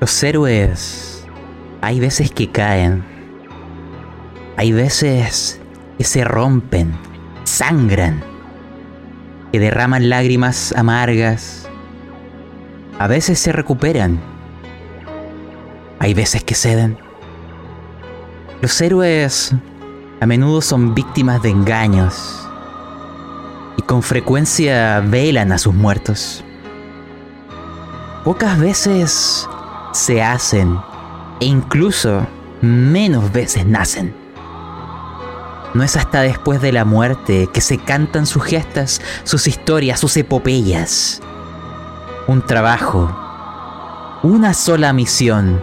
Los héroes hay veces que caen. Hay veces que se rompen, sangran, que derraman lágrimas amargas. A veces se recuperan. Hay veces que ceden. Los héroes a menudo son víctimas de engaños y con frecuencia velan a sus muertos. Pocas veces se hacen e incluso menos veces nacen. No es hasta después de la muerte que se cantan sus gestas, sus historias, sus epopeyas. Un trabajo, una sola misión.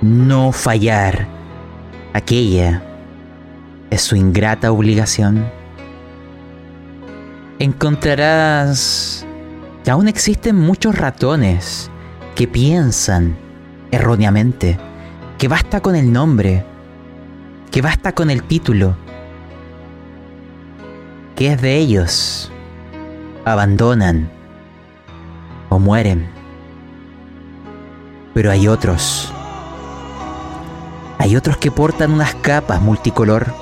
No fallar. Aquella es su ingrata obligación. Encontrarás que aún existen muchos ratones que piensan erróneamente que basta con el nombre, que basta con el título, que es de ellos, abandonan o mueren. Pero hay otros, hay otros que portan unas capas multicolor,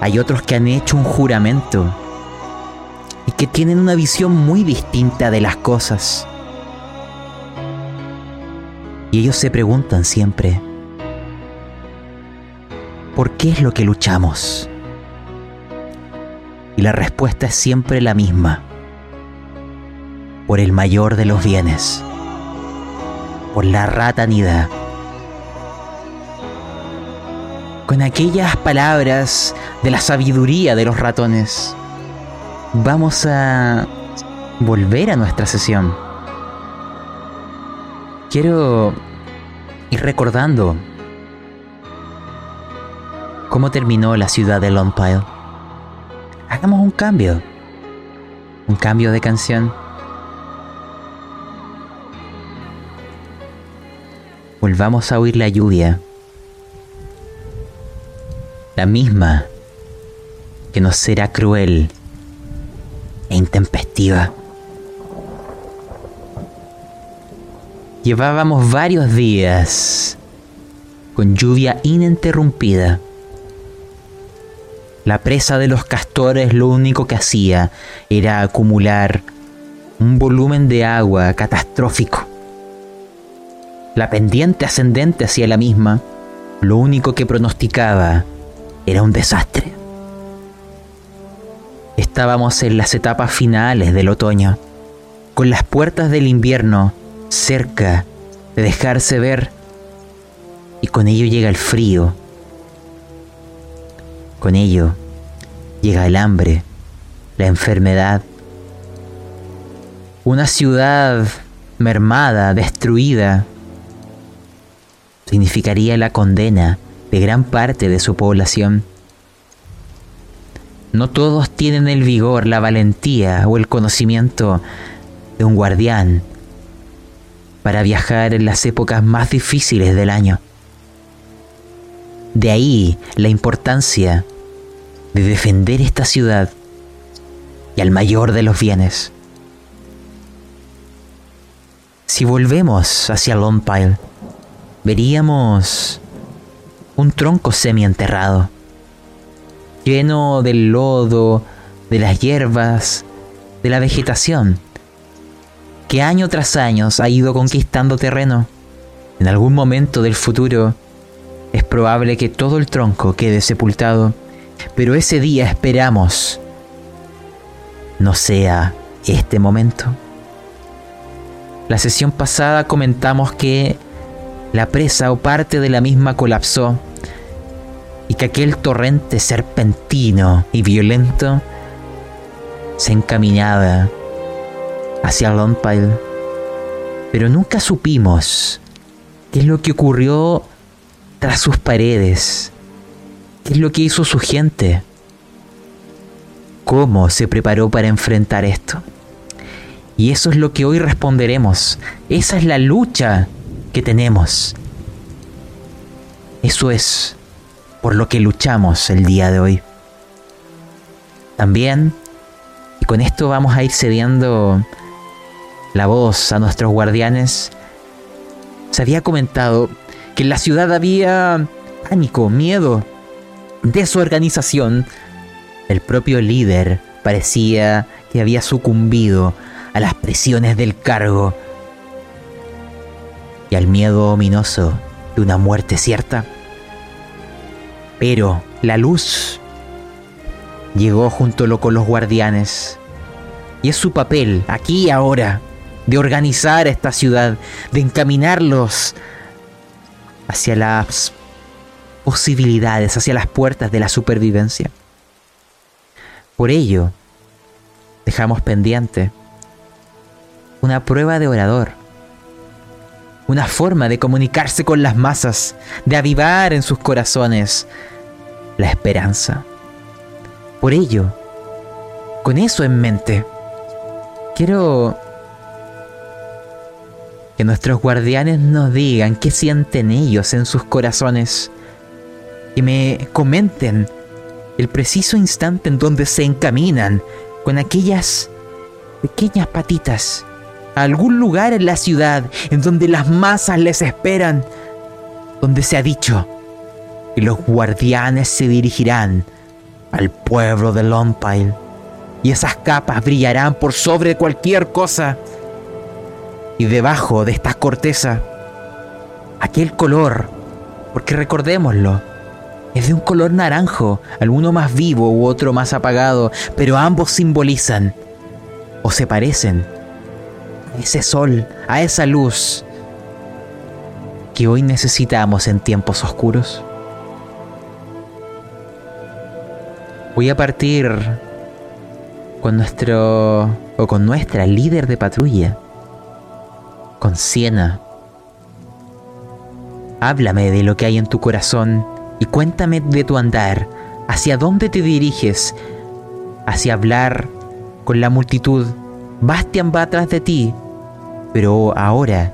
hay otros que han hecho un juramento y que tienen una visión muy distinta de las cosas. Y ellos se preguntan siempre, ¿por qué es lo que luchamos? Y la respuesta es siempre la misma, por el mayor de los bienes, por la ratanidad. Con aquellas palabras de la sabiduría de los ratones, vamos a volver a nuestra sesión. Quiero ir recordando cómo terminó la ciudad de Longpile. Hagamos un cambio. Un cambio de canción. Volvamos a oír la lluvia. La misma que nos será cruel e intempestiva. Llevábamos varios días con lluvia ininterrumpida. La presa de los castores lo único que hacía era acumular un volumen de agua catastrófico. La pendiente ascendente hacia la misma, lo único que pronosticaba era un desastre. Estábamos en las etapas finales del otoño, con las puertas del invierno cerca de dejarse ver y con ello llega el frío. Con ello llega el hambre, la enfermedad. Una ciudad mermada, destruida, significaría la condena de gran parte de su población. No todos tienen el vigor, la valentía o el conocimiento de un guardián para viajar en las épocas más difíciles del año. De ahí la importancia de defender esta ciudad y al mayor de los bienes. Si volvemos hacia Longpile, veríamos un tronco semienterrado, lleno del lodo, de las hierbas, de la vegetación que año tras año ha ido conquistando terreno. En algún momento del futuro es probable que todo el tronco quede sepultado, pero ese día esperamos no sea este momento. La sesión pasada comentamos que la presa o parte de la misma colapsó y que aquel torrente serpentino y violento se encaminaba hacia Longpile. Pero nunca supimos qué es lo que ocurrió tras sus paredes, qué es lo que hizo su gente, cómo se preparó para enfrentar esto. Y eso es lo que hoy responderemos. Esa es la lucha que tenemos. Eso es por lo que luchamos el día de hoy. También, y con esto vamos a ir cediendo la voz a nuestros guardianes, se había comentado que en la ciudad había pánico, miedo, desorganización. El propio líder parecía que había sucumbido a las presiones del cargo y al miedo ominoso de una muerte cierta. Pero la luz llegó junto con los guardianes y es su papel, aquí y ahora, de organizar esta ciudad, de encaminarlos hacia las posibilidades, hacia las puertas de la supervivencia. Por ello, dejamos pendiente una prueba de orador, una forma de comunicarse con las masas, de avivar en sus corazones la esperanza. Por ello, con eso en mente, quiero que nuestros guardianes nos digan qué sienten ellos en sus corazones. Que me comenten el preciso instante en donde se encaminan con aquellas pequeñas patitas a algún lugar en la ciudad en donde las masas les esperan, donde se ha dicho que los guardianes se dirigirán al pueblo de Lompile y esas capas brillarán por sobre cualquier cosa y debajo de esta corteza, aquel color, porque recordémoslo, es de un color naranjo, alguno más vivo u otro más apagado, pero ambos simbolizan o se parecen a ese sol, a esa luz que hoy necesitamos en tiempos oscuros. Voy a partir con nuestro o con nuestra líder de patrulla con Siena. Háblame de lo que hay en tu corazón y cuéntame de tu andar, hacia dónde te diriges, hacia hablar con la multitud. Bastian va atrás de ti, pero ahora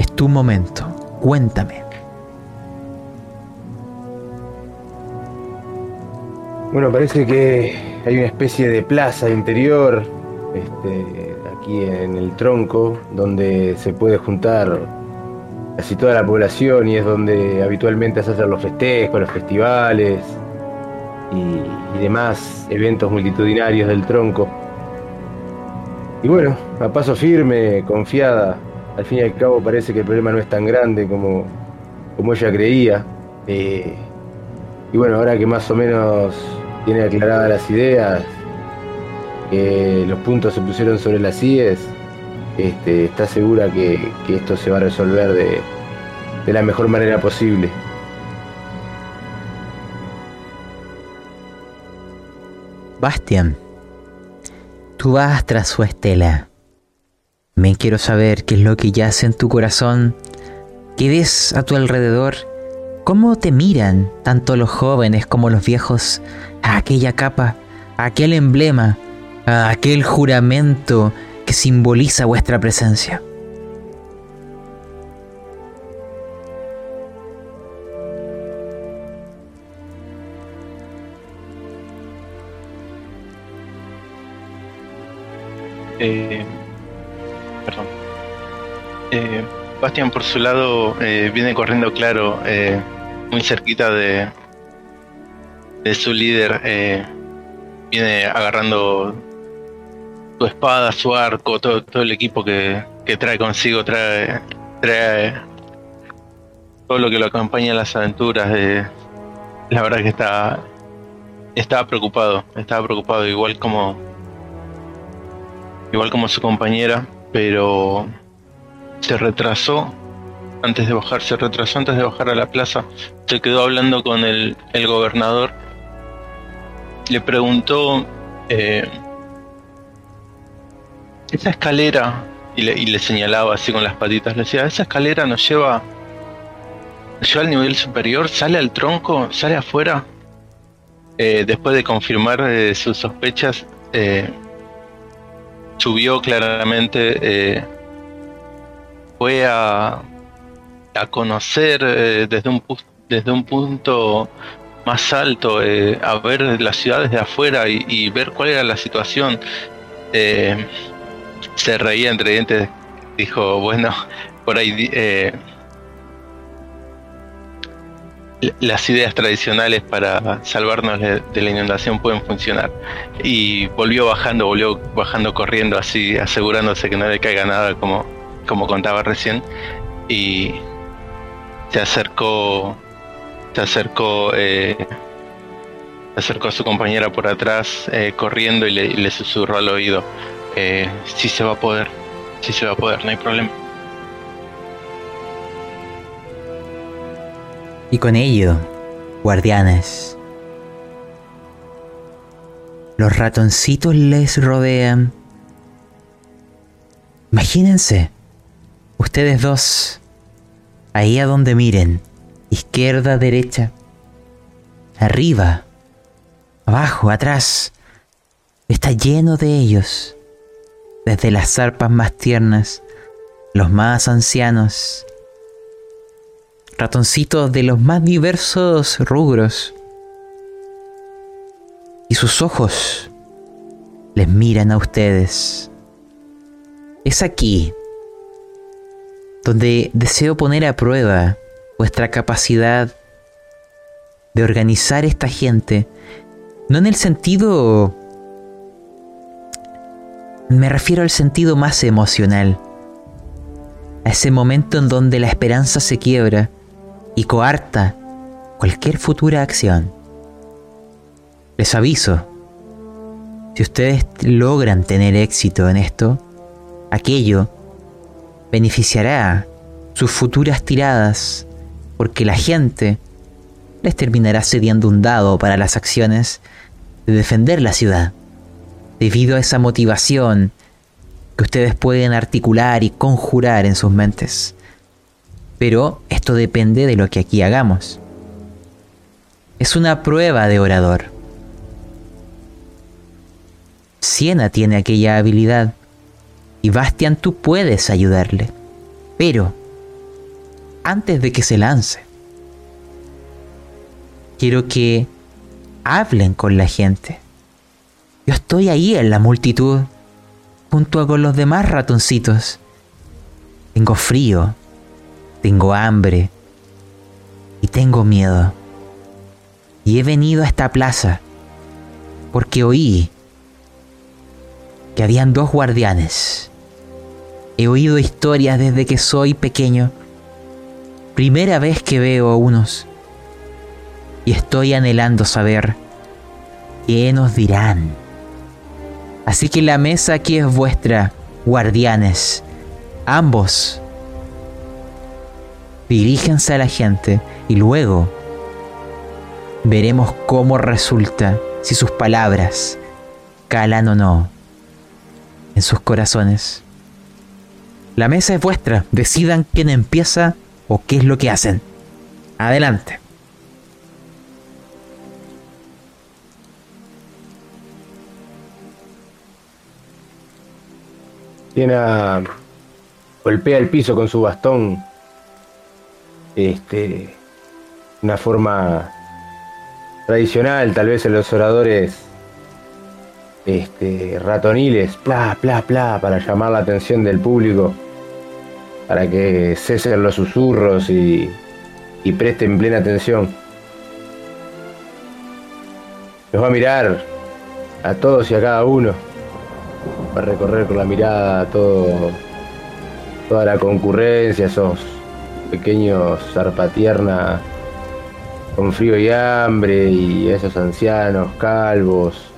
es tu momento. Cuéntame. Bueno, parece que hay una especie de plaza interior este, en el tronco, donde se puede juntar casi toda la población y es donde habitualmente se hacen los festejos, los festivales y, y demás eventos multitudinarios del tronco. Y bueno, a paso firme, confiada, al fin y al cabo parece que el problema no es tan grande como, como ella creía. Eh, y bueno, ahora que más o menos tiene aclaradas las ideas, los puntos se pusieron sobre las IES, este, está segura que, esto se va a resolver de, la mejor manera posible. Bastian, tú vas tras su estela. Me quiero saber qué es lo que yace en tu corazón, qué ves a tu alrededor, cómo te miran tanto los jóvenes como los viejos a aquella capa, aquel emblema, a aquel juramento que simboliza vuestra presencia. Eh, perdón. Eh, Bastian por su lado eh, viene corriendo claro, eh, muy cerquita de, de su líder. eh, viene agarrando su espada, su arco, todo, todo el equipo que, que trae consigo, trae, trae todo lo que lo acompaña en las aventuras. la verdad que está estaba preocupado, estaba preocupado igual como igual como su compañera, pero se retrasó antes de bajar, se retrasó antes de bajar a la plaza, se quedó hablando con el, el gobernador, le preguntó eh, esa escalera, y le, y le señalaba así con las patitas, le decía, esa escalera nos lleva, nos al nivel superior, sale al tronco, sale afuera. Eh, después de confirmar eh, sus sospechas, eh, subió claramente, eh, fue a, a conocer desde, un, desde un punto más alto, a ver las ciudades de afuera y, ver cuál era la situación. Se reía entre dientes, dijo, bueno, por ahí eh, las ideas tradicionales para salvarnos de, la inundación pueden funcionar. Y volvió bajando, volvió bajando corriendo así, asegurándose que no le caiga nada como, como contaba recién. Y se acercó, se acercó, eh, se acercó a su compañera por atrás eh, corriendo y le, susurró al oído, eh, si se va a poder, si se va a poder, no hay problema. Y con ello, guardianes. Los ratoncitos les rodean. Imagínense, ustedes dos, ahí a donde miren, izquierda, derecha, arriba, abajo, atrás, está lleno de ellos, desde las zarpas más tiernas, los más ancianos, ratoncitos de los más diversos rubros. Y sus ojos les miran a ustedes. Es aquí donde deseo poner a prueba vuestra capacidad de organizar esta gente, no en el sentido... Me refiero al sentido más emocional, a ese momento en donde la esperanza se quiebra y coarta cualquier futura acción. Les aviso, si ustedes logran tener éxito en esto, aquello beneficiará sus futuras tiradas porque la gente les terminará cediendo un dado para las acciones de defender la ciudad, debido a esa motivación que ustedes pueden articular y conjurar en sus mentes. Pero esto depende de lo que aquí hagamos. Es una prueba de orador. Siena tiene aquella habilidad y Bastian tú puedes ayudarle. Pero, antes de que se lance, quiero que hablen con la gente. Yo estoy ahí en la multitud, junto con los demás ratoncitos. Tengo frío, tengo hambre y tengo miedo. Y he venido a esta plaza porque oí que habían dos guardianes. He oído historias desde que soy pequeño. Primera vez que veo a unos. Y estoy anhelando saber qué nos dirán. Así que la mesa aquí es vuestra, guardianes. Ambos diríjense a la gente y luego veremos cómo resulta si sus palabras calan o no en sus corazones. La mesa es vuestra, decidan quién empieza o qué es lo que hacen. Adelante. Tiene golpea el piso con su bastón este, una forma tradicional, tal vez en los oradores este, ratoniles, pla, pla, pla, para llamar la atención del público, para que cesen los susurros y, y presten plena atención. Los va a mirar a todos y a cada uno, va a recorrer con la mirada todo, toda la concurrencia, esos pequeños zarpatierna con frío y hambre y esos ancianos calvos,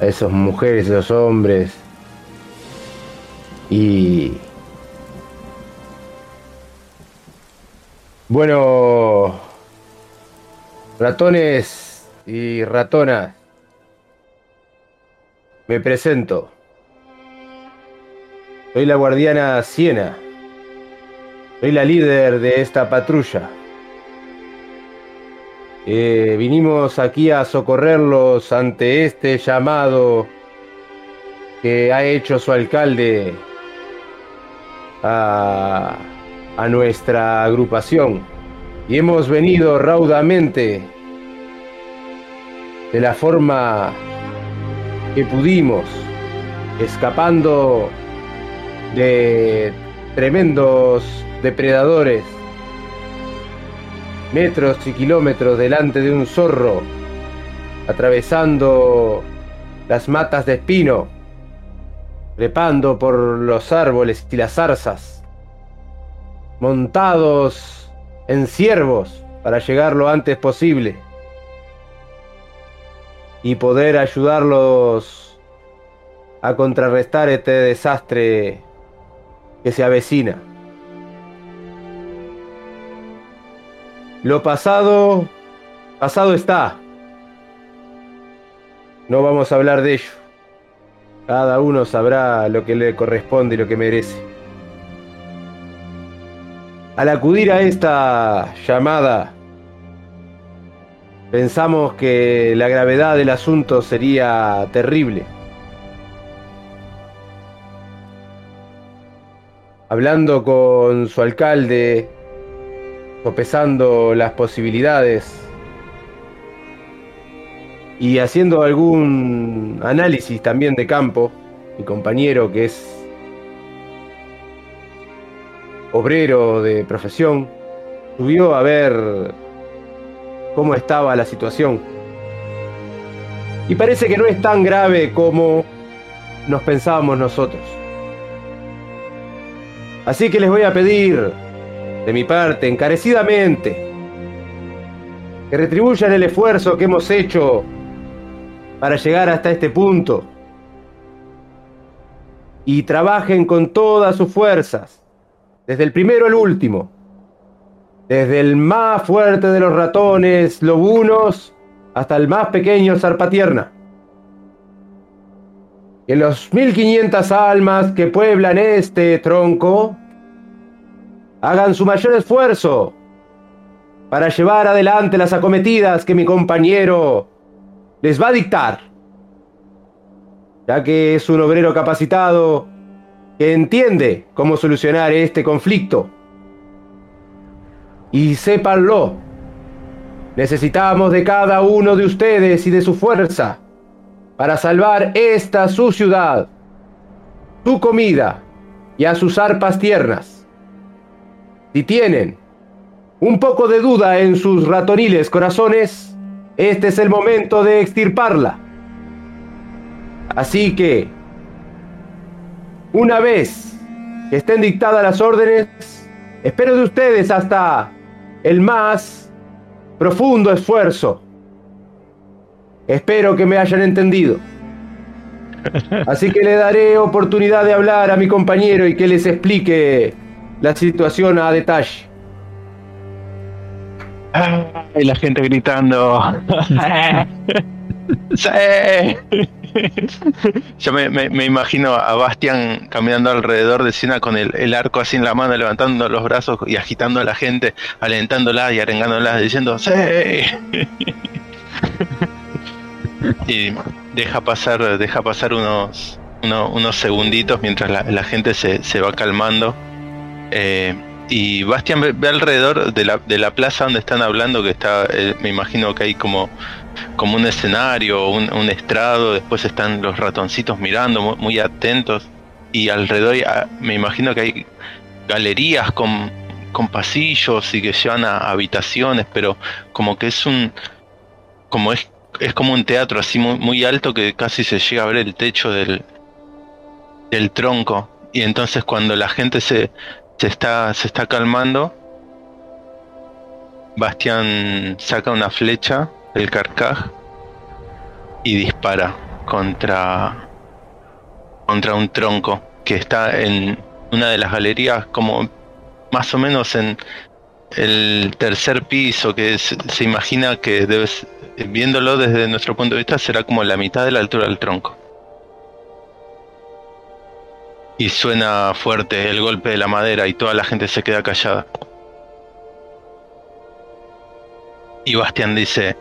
a esas mujeres, esos hombres. Y bueno, ratones y ratonas, me presento. Soy la guardiana Siena. Soy la líder de esta patrulla. Eh, vinimos aquí a socorrerlos ante este llamado que ha hecho su alcalde a, a nuestra agrupación. Y hemos venido raudamente de la forma que pudimos, escapando de tremendos depredadores, metros y kilómetros delante de un zorro, atravesando las matas de espino, trepando por los árboles y las zarzas, montados en ciervos para llegar lo antes posible y poder ayudarlos a contrarrestar este desastre que se avecina. Lo pasado, pasado está. No vamos a hablar de ello. Cada uno sabrá lo que le corresponde y lo que merece. Al acudir a esta llamada, pensamos que la gravedad del asunto sería terrible. Hablando con su alcalde, sopesando las posibilidades y haciendo algún análisis también de campo, mi compañero que es obrero de profesión, subió a ver cómo estaba la situación. Y parece que no es tan grave como nos pensábamos nosotros. Así que les voy a pedir, de mi parte, encarecidamente, que retribuyan el esfuerzo que hemos hecho para llegar hasta este punto y trabajen con todas sus fuerzas, desde el primero al último, desde el más fuerte de los ratones lobunos hasta el más pequeño zarpatierna. Que los 1500 almas que pueblan este tronco hagan su mayor esfuerzo para llevar adelante las acometidas que mi compañero les va a dictar, ya que es un obrero capacitado que entiende cómo solucionar este conflicto. Y sépanlo, necesitamos de cada uno de ustedes y de su fuerza para salvar esta su ciudad, su comida y a sus arpas tiernas. Si tienen un poco de duda en sus ratoniles corazones, este es el momento de extirparla. Así que, una vez que estén dictadas las órdenes, espero de ustedes hasta el más profundo esfuerzo. Espero que me hayan entendido. Así que le daré oportunidad de hablar a mi compañero y que les explique la situación a detalle. Y la gente gritando. ¡Sí! Yo me, imagino a Bastian caminando alrededor de Siena con el, arco así en la mano, levantando los brazos y agitando a la gente, alentándola y arengándola, diciendo ¡Sí! y deja pasar, deja pasar unos, unos, segunditos mientras la, gente se, se, va calmando. Eh, y Bastian ve, alrededor de la, de la, plaza donde están hablando, que está, eh, me imagino que hay como, como un escenario, un, un estrado, después están los ratoncitos mirando, muy, atentos, y alrededor ah, me imagino que hay galerías con, con pasillos y que llevan a, habitaciones, pero como que es un, como es, es como un teatro así muy, muy alto que casi se llega a ver el techo del, del tronco. Y entonces cuando la gente se, se está, se está calmando. Bastián saca una flecha del carcaj y dispara contra, contra un tronco que está en una de las galerías, como más o menos en el tercer piso, que se imagina que debes, viéndolo desde nuestro punto de vista, será como la mitad de la altura del tronco. Y suena fuerte el golpe de la madera y toda la gente se queda callada. Y Bastian dice,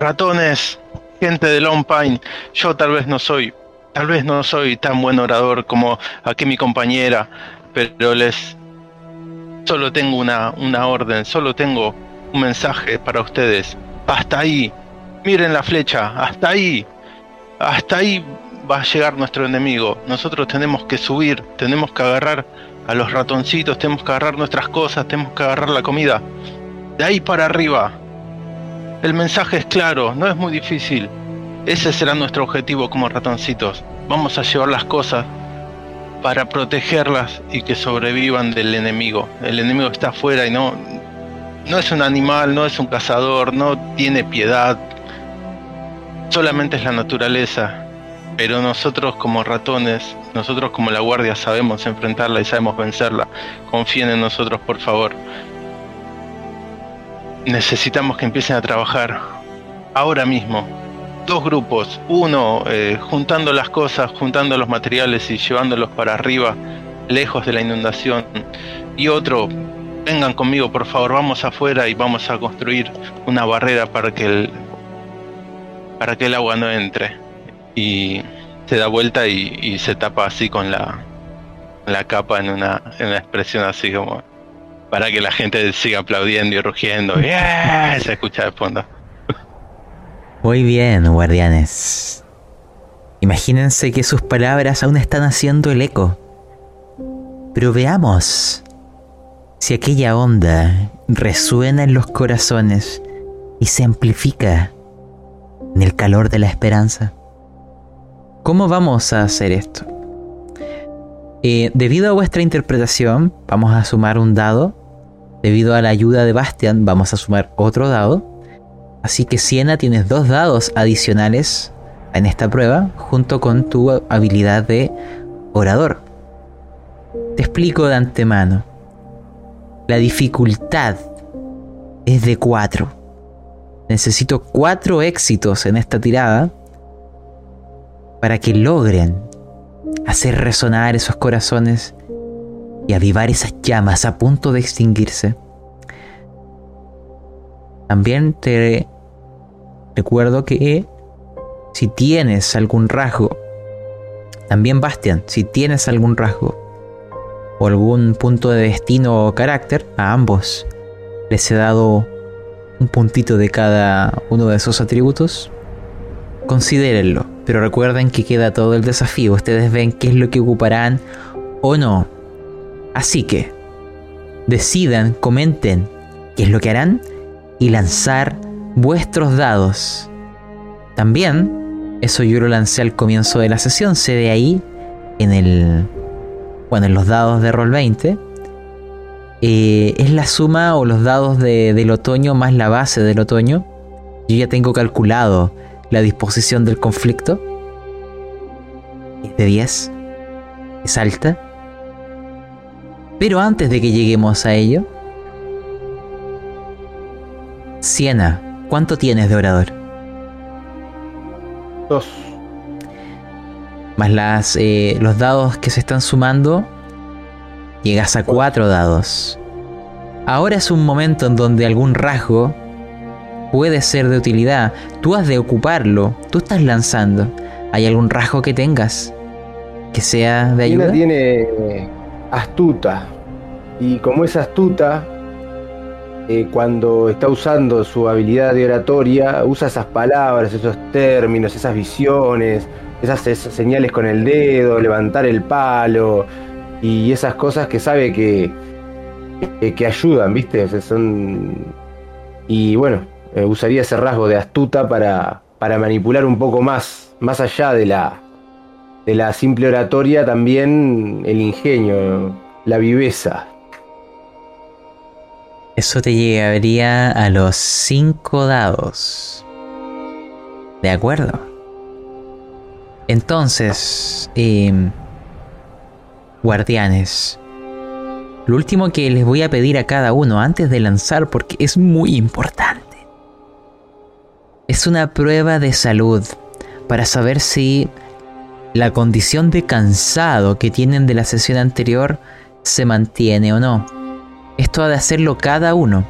ratones, gente de Long Pine, yo tal vez no soy, tal vez no soy tan buen orador como aquí mi compañera, pero les solo tengo una, una orden, solo tengo un mensaje para ustedes. Hasta ahí, miren la flecha, hasta ahí. hasta ahí va a llegar nuestro enemigo. Nosotros tenemos que subir, tenemos que agarrar a los ratoncitos, tenemos que agarrar nuestras cosas, tenemos que agarrar la comida. De ahí para arriba. El mensaje es claro, no es muy difícil. Ese será nuestro objetivo como ratoncitos. Vamos a llevar las cosas para protegerlas y que sobrevivan del enemigo. El enemigo está afuera y no, no es un animal, no es un cazador, no tiene piedad. Solamente es la naturaleza. Pero nosotros como ratones, nosotros como la guardia sabemos enfrentarla y sabemos vencerla. Confíen en nosotros, por favor. Necesitamos que empiecen a trabajar ahora mismo dos grupos, uno eh, juntando las cosas, juntando los materiales y llevándolos para arriba, lejos de la inundación, y otro, vengan conmigo por favor, vamos afuera y vamos a construir una barrera para que el, para que el agua no entre. Y se da vuelta y, se tapa así con la, la capa en una, en una expresión así como para que la gente siga aplaudiendo y rugiendo. Se escucha de fondo. Muy bien, guardianes. Imagínense que sus palabras aún están haciendo el eco. Pero veamos si aquella onda resuena en los corazones y se amplifica en el calor de la esperanza. ¿Cómo vamos a hacer esto? Eh, debido a vuestra interpretación, vamos a sumar un dado. Debido a la ayuda de Bastian, vamos a sumar otro dado. Así que Siena tienes dos dados adicionales en esta prueba junto con tu habilidad de orador. Te explico de antemano. La dificultad es de 4. Necesito 4 éxitos en esta tirada para que logren hacer resonar esos corazones y avivar esas llamas a punto de extinguirse. También te recuerdo que si tienes algún rasgo, también Bastian, si tienes algún rasgo o algún punto de destino o carácter, a ambos les he dado un puntito de cada uno de esos atributos. Considérenlo, pero recuerden que queda todo el desafío. Ustedes ven qué es lo que ocuparán o no. Así que decidan, comenten qué es lo que harán y lanzar vuestros dados. También, eso yo lo lancé al comienzo de la sesión, se ve ahí en el. Bueno, en los dados de Roll 20. Eh, es la suma o los dados del otoño más la base del otoño. Yo ya tengo calculado la disposición del conflicto. Es de 10. Es alta. Pero antes de que lleguemos a ello, Siena, ¿cuánto tienes de orador? Dos. Más las, eh, los dados que se están sumando, llegas a cuatro dados. Ahora es un momento en donde algún rasgo puede ser de utilidad. Tú has de ocuparlo. Tú estás lanzando. ¿Hay algún rasgo que tengas que sea de ayuda? tiene astuta. Y como es astuta, eh, cuando está usando su habilidad de oratoria, usa esas palabras, esos términos, esas visiones, esas, señales con el dedo, levantar el palo y esas cosas que sabe que, que, ayudan, ¿viste? son... Y bueno, eh, usaría ese rasgo de astuta para, para manipular un poco más, más allá de la, de la simple oratoria, también el ingenio, la viveza. Eso te llegaría a los 5 dados. ¿De acuerdo? Entonces, em, guardianes, lo último que les voy a pedir a cada uno antes de lanzar, porque es muy importante, es una prueba de salud para saber si la condición de cansado que tienen de la sesión anterior se mantiene o no. Esto ha de hacerlo cada uno.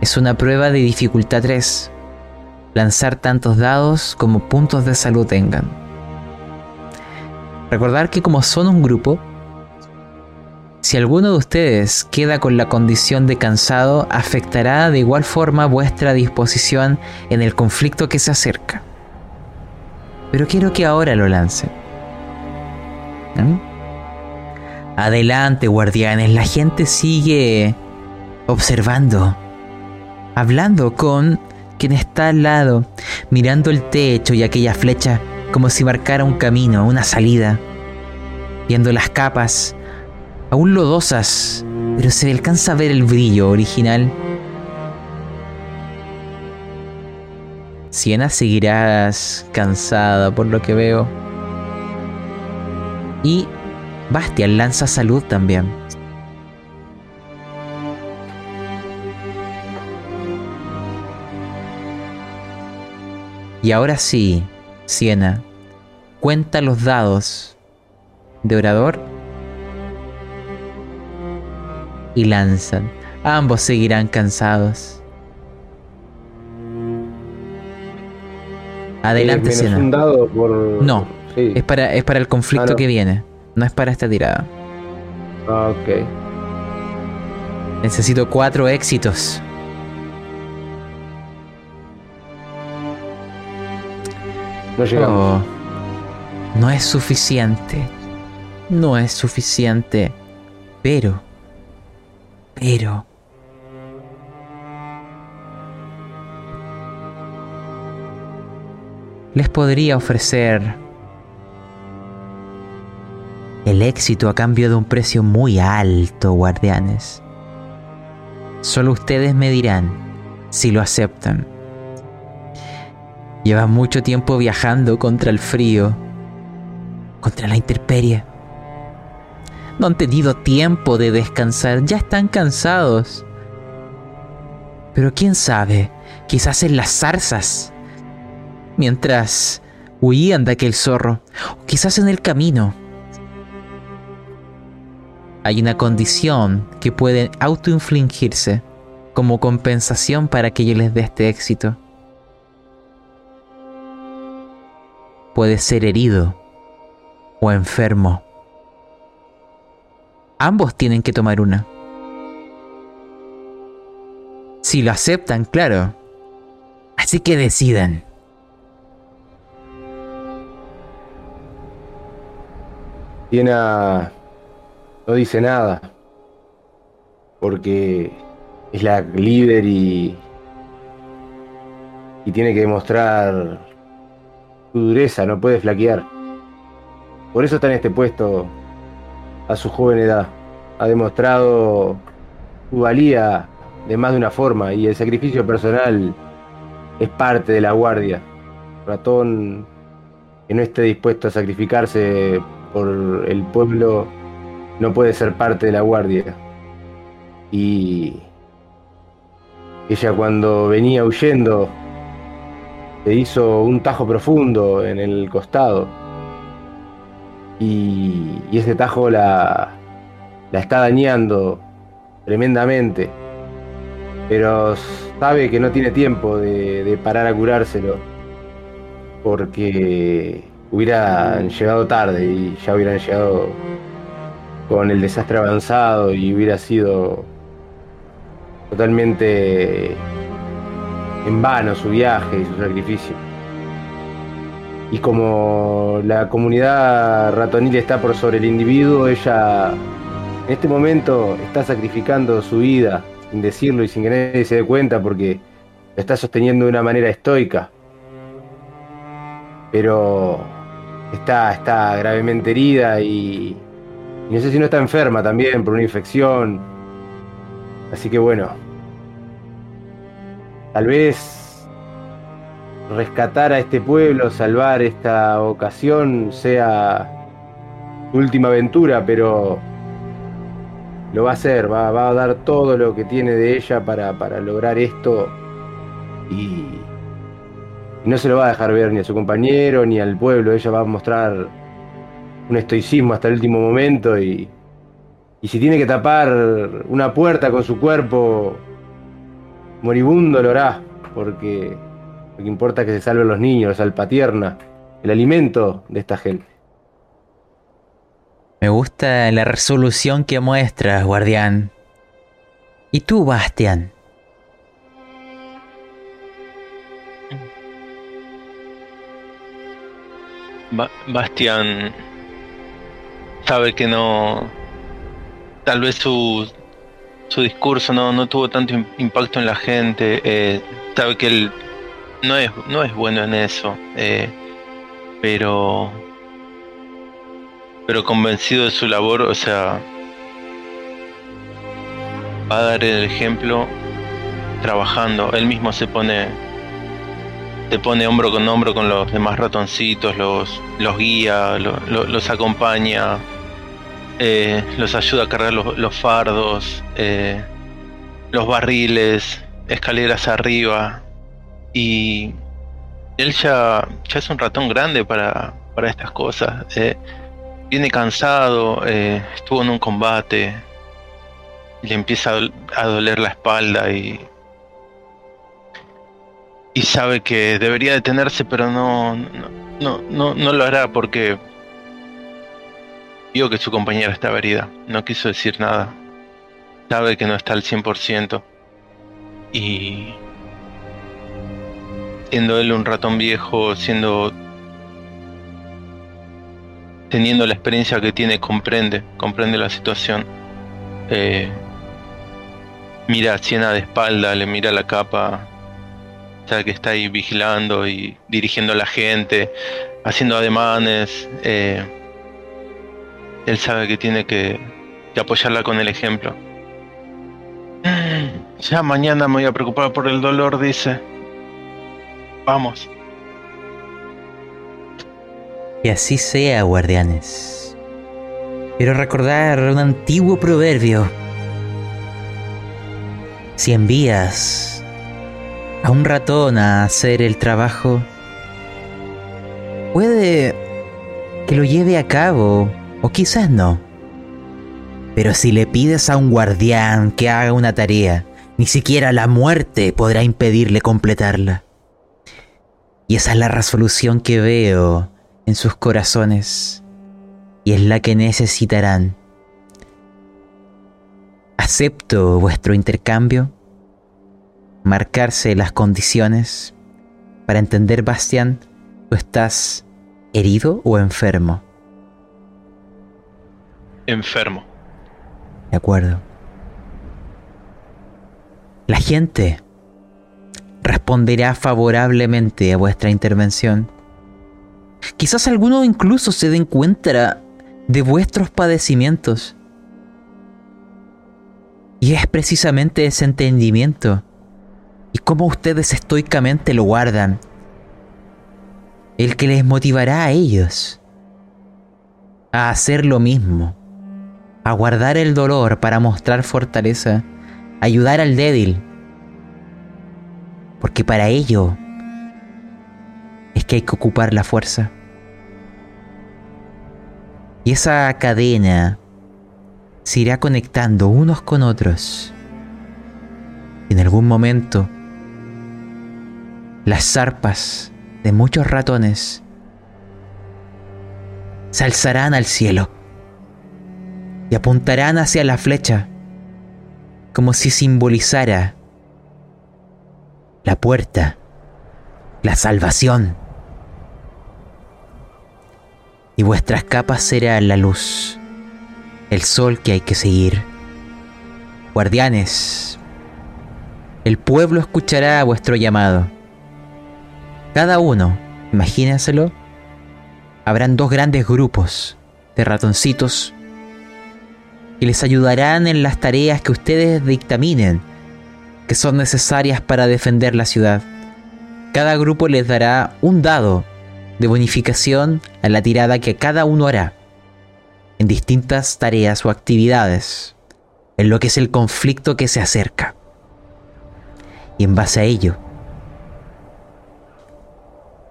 Es una prueba de dificultad 3. Lanzar tantos dados como puntos de salud tengan. Recordar que como son un grupo, si alguno de ustedes queda con la condición de cansado, afectará de igual forma vuestra disposición en el conflicto que se acerca. Pero quiero que ahora lo lance. ¿Mm? Adelante, guardianes. La gente sigue observando, hablando con quien está al lado, mirando el techo y aquella flecha como si marcara un camino, una salida, viendo las capas, aún lodosas, pero se alcanza a ver el brillo original. Siena seguirás cansada por lo que veo. Y Bastian lanza salud también. Y ahora sí, Siena, cuenta los dados de orador y lanzan. Ambos seguirán cansados. Adelante, Eh, menos Siena. un dado por... No, Sí. es para, es para el conflicto Ah, no. que viene. No es para esta tirada. Ah, ok. Necesito cuatro éxitos. No llegamos. Oh, no es suficiente. No es suficiente. Pero. Pero. Les podría ofrecer el éxito a cambio de un precio muy alto, guardianes. Solo ustedes me dirán si lo aceptan. Llevan mucho tiempo viajando contra el frío, contra la intemperie. No han tenido tiempo de descansar, ya están cansados. Pero quién sabe, quizás en las zarzas, mientras huían de aquel zorro, o quizás en el camino. Hay una condición que puede autoinfligirse como compensación para que yo les dé este éxito. Puede ser herido o enfermo. Ambos tienen que tomar una. Si lo aceptan, claro. Así que decidan. Tiena no dice nada. Porque es la líder y. Y tiene que demostrar su dureza, no puede flaquear. Por eso está en este puesto a su joven edad. Ha demostrado su valía de más de una forma y el sacrificio personal es parte de la guardia. Ratón que no esté dispuesto a sacrificarse por el pueblo no puede ser parte de la guardia. Y ella cuando venía huyendo se hizo un tajo profundo en el costado. Y, y ese tajo la, la está dañando tremendamente. Pero sabe que no tiene tiempo de, de parar a curárselo. Porque hubieran llegado tarde y ya hubieran llegado con el desastre avanzado y hubiera sido totalmente en vano su viaje y su sacrificio. Y como la comunidad ratonil está por sobre el individuo, ella en este momento está sacrificando su vida sin decirlo y sin que nadie se dé cuenta porque lo está sosteniendo de una manera estoica. Pero está, está gravemente herida y, y no sé si no está enferma también por una infección. Así que bueno, tal vez rescatar a este pueblo, salvar esta ocasión sea última aventura, pero lo va a hacer, va, va a dar todo lo que tiene de ella para, para lograr esto y no se lo va a dejar ver ni a su compañero ni al pueblo, ella va a mostrar un estoicismo hasta el último momento y, y si tiene que tapar una puerta con su cuerpo moribundo lo hará, porque lo que importa es que se salven los niños, la salpatierna, el alimento de esta gente. Me gusta la resolución que muestras, guardián. ¿Y tú, Bastian? Bastian sabe que no. Tal vez su, su discurso no, no tuvo tanto impacto en la gente. Eh, sabe que él no es, no es bueno en eso. Eh, pero. Pero convencido de su labor, o sea. Va a dar el ejemplo trabajando. Él mismo se pone se pone hombro con hombro con los demás ratoncitos, los, los guía, los acompaña, eh, los ayuda a cargar los, fardos, eh, los barriles, escaleras arriba. Y él ya, ya es un ratón grande para, para estas cosas. Eh, viene cansado, estuvo en un combate, le empieza a doler la espalda y y sabe que debería detenerse, pero no, no, no, no lo hará porque vio que su compañera estaba herida. No quiso decir nada. Sabe que no está al 100%. Y siendo él un ratón viejo, siendo teniendo la experiencia que tiene, comprende, comprende la situación. Eh, mira a Siena de espalda, le mira la capa, que está ahí vigilando y dirigiendo a la gente, haciendo ademanes. Eh, él sabe que tiene que, apoyarla con el ejemplo. Ya mañana me voy a preocupar por el dolor, dice. Vamos. Que así sea, guardianes. Quiero recordar un antiguo proverbio. Si envías a un ratón a hacer el trabajo, puede que lo lleve a cabo o quizás no. Pero si le pides a un guardián que haga una tarea, ni siquiera la muerte podrá impedirle completarla. Y esa es la resolución que veo en sus corazones y es la que necesitarán. Acepto vuestro intercambio marcarse las condiciones para entender, Bastián, tú estás herido o enfermo. Enfermo. De acuerdo. La gente responderá favorablemente a vuestra intervención. Quizás alguno incluso se den cuenta de vuestros padecimientos. Y es precisamente ese entendimiento y cómo ustedes estoicamente lo guardan, el que les motivará a ellos a hacer lo mismo, a guardar el dolor para mostrar fortaleza, ayudar al débil, porque para ello es que hay que ocupar la fuerza. Y esa cadena se irá conectando unos con otros. En algún momento las zarpas de muchos ratones se alzarán al cielo y apuntarán hacia la flecha como si simbolizara la puerta, la salvación. Y vuestras capas serán la luz, el sol que hay que seguir. Guardianes, el pueblo escuchará vuestro llamado cada uno, imagínenselo, habrán dos grandes grupos de ratoncitos que les ayudarán en las tareas que ustedes dictaminen que son necesarias para defender la ciudad. Cada grupo les dará un dado de bonificación a la tirada que cada uno hará en distintas tareas o actividades en lo que es el conflicto que se acerca. Y en base a ello,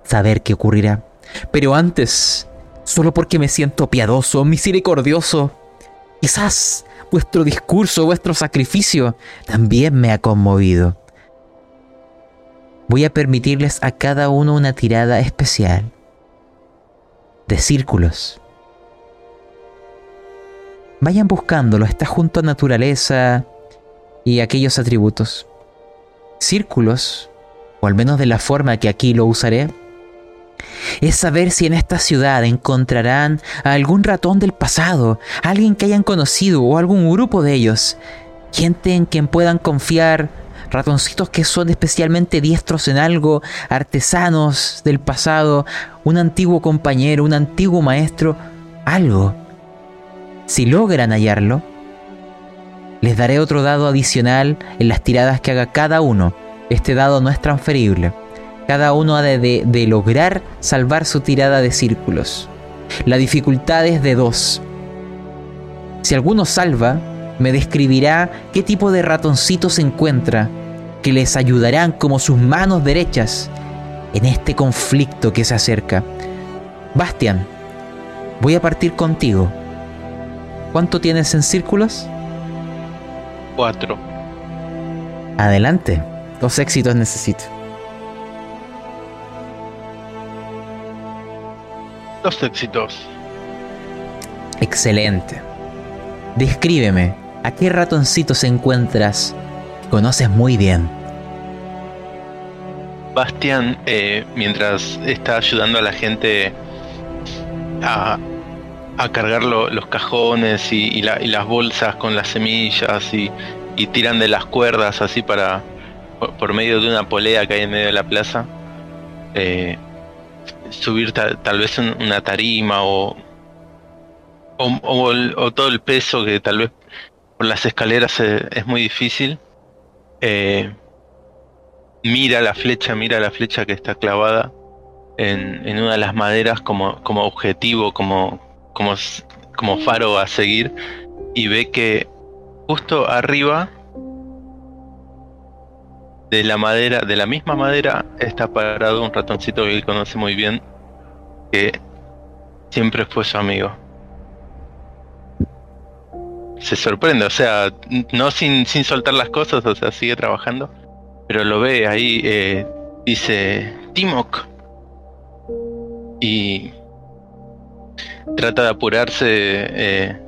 saber qué ocurrirá. Pero antes, solo porque me siento piadoso, misericordioso, quizás vuestro discurso, vuestro sacrificio también me ha conmovido. Voy a permitirles a cada uno una tirada especial de círculos. Vayan buscándolo, está junto a naturaleza y aquellos atributos. Círculos, o al menos de la forma que aquí lo usaré, es saber si en esta ciudad encontrarán a algún ratón del pasado, alguien que hayan conocido o algún grupo de ellos, gente en quien puedan confiar, ratoncitos que son especialmente diestros en algo, artesanos del pasado, un antiguo compañero, un antiguo maestro, algo. Si logran hallarlo, les daré otro dado adicional en las tiradas que haga cada uno. Este dado no es transferible. Cada uno ha de, lograr salvar su tirada de círculos. La dificultad es de dos. Si alguno salva, me describirá qué tipo de ratoncito se encuentra, que les ayudarán como sus manos derechas en este conflicto que se acerca. Bastian, voy a partir contigo. ¿Cuánto tienes en círculos? Cuatro. Adelante. Dos éxitos necesito. Dos éxitos. Excelente. Descríbeme, ¿a qué ratoncitos encuentras conoces muy bien? Bastian, eh, mientras está ayudando a la gente a, cargar los cajones y, las bolsas con las semillas y, tiran de las cuerdas así para por, medio de una polea que hay en medio de la plaza, eh, subir tal vez una tarima o, o, todo el peso que tal vez por las escaleras es, muy difícil. Eh, mira la flecha, mira la flecha que está clavada en, una de las maderas como, como objetivo, como, como, como faro a seguir y ve que justo arriba de la madera, de la misma madera, está parado un ratoncito que él conoce muy bien, que siempre fue su amigo. Se sorprende, o sea, no sin, sin soltar las cosas, o sea, sigue trabajando, pero lo ve ahí, eh, dice Timok. Y trata de apurarse, eh,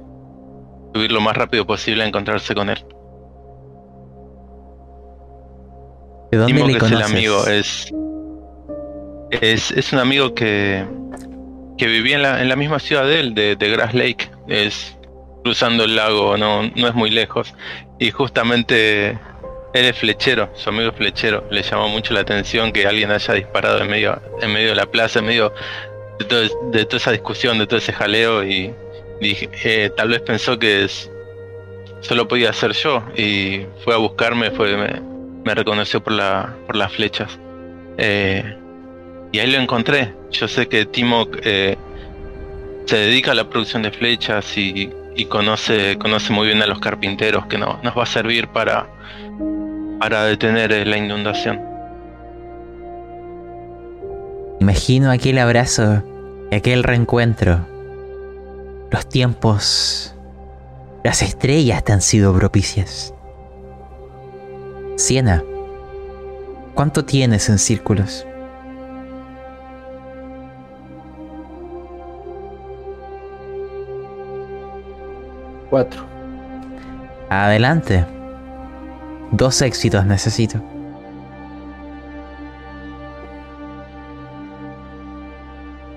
subir lo más rápido posible a encontrarse con él. ¿De dónde le es el amigo, es, es, un amigo que, que vivía en la, en la misma ciudad de él, de, de Grass Lake. Es cruzando el lago, no, no es muy lejos. Y justamente él es flechero, su amigo es flechero. Le llamó mucho la atención que alguien haya disparado en medio, en medio de la plaza, en medio de, toda esa discusión, de todo ese jaleo. Y dije, eh, tal vez pensó que solo podía ser yo. Y fue a buscarme, fue, me, reconoció por, la, por las flechas. Eh, y ahí lo encontré. Yo sé que Timo eh, se dedica a la producción de flechas y y conoce, conoce muy bien a los carpinteros que no, nos va a servir para, para detener eh, la inundación. Imagino aquel abrazo, aquel reencuentro. Los tiempos, las estrellas te han sido propicias. Siena, ¿cuánto tienes en círculos? Cuatro. Adelante. Dos éxitos necesito.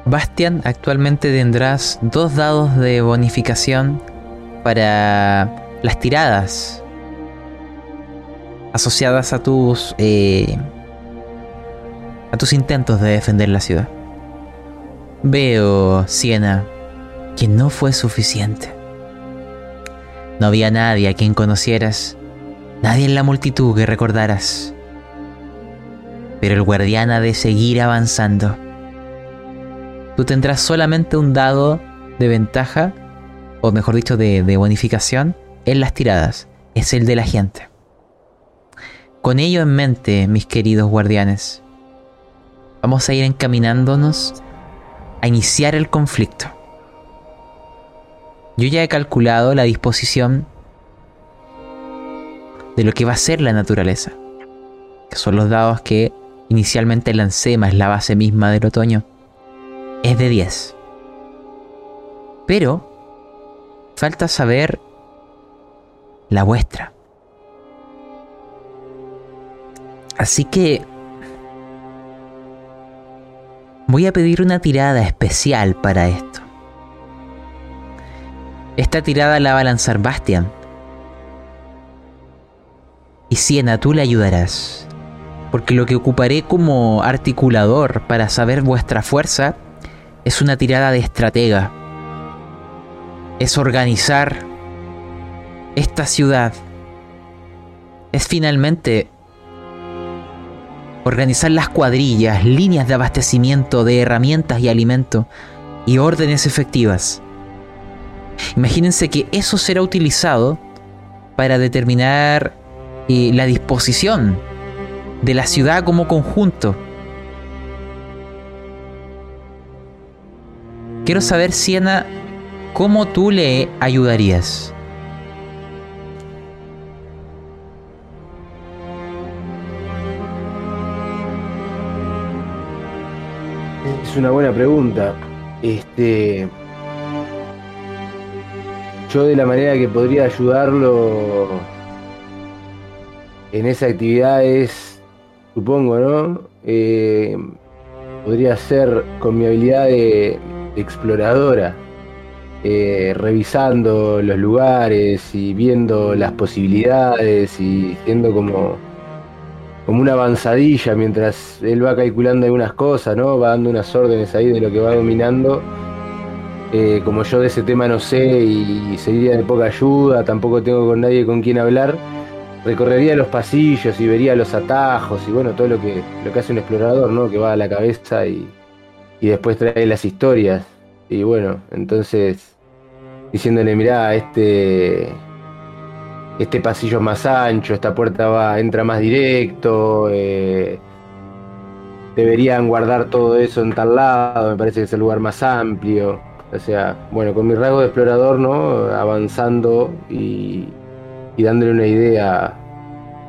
Bastian, actualmente tendrás dos dados de bonificación para las tiradas asociadas a tus eh, a tus intentos de defender la ciudad. Veo, Siena, que no fue suficiente. No había nadie a quien conocieras, nadie en la multitud que recordaras. Pero el guardián ha de seguir avanzando. Tú tendrás solamente un dado de ventaja, o mejor dicho, de, bonificación, en las tiradas. Es el de la gente. Con ello en mente, mis queridos guardianes, vamos a ir encaminándonos a iniciar el conflicto. Yo ya he calculado la disposición de lo que va a ser la naturaleza, que son los dados que inicialmente lancé más la base misma del otoño. Es de 10. Pero falta saber la vuestra. Así que voy a pedir una tirada especial para esto. Esta tirada la va a lanzar Bastian. Y Siena, tú le ayudarás. Porque lo que ocuparé como articulador para saber vuestra fuerza es una tirada de estratega. Es organizar esta ciudad. Es finalmente organizar las cuadrillas, líneas de abastecimiento de herramientas y alimento y órdenes efectivas. Imagínense que eso será utilizado para determinar eh, la disposición de la ciudad como conjunto. Quiero saber, Siena, cómo tú le ayudarías. Una buena pregunta. Este. Yo de la manera que podría ayudarlo en esa actividad es, supongo, ¿no? Eh, podría ser con mi habilidad de, exploradora, eh, revisando los lugares y viendo las posibilidades y siendo como como una avanzadilla mientras él va calculando algunas cosas, ¿no? Va dando unas órdenes ahí de lo que va dominando. Eh, como yo de ese tema no sé y sería de poca ayuda, tampoco tengo con nadie con quien hablar, recorrería los pasillos y vería los atajos y bueno, todo lo que, lo que hace un explorador, ¿no? Que va a la cabeza y, y después trae las historias. Y bueno, entonces diciéndole, mirá, este este pasillo más ancho, esta puerta va, entra más directo, eh, deberían guardar todo eso en tal lado, me parece que es el lugar más amplio. O sea, bueno, con mi rasgo de explorador, ¿no? Avanzando y, y dándole una idea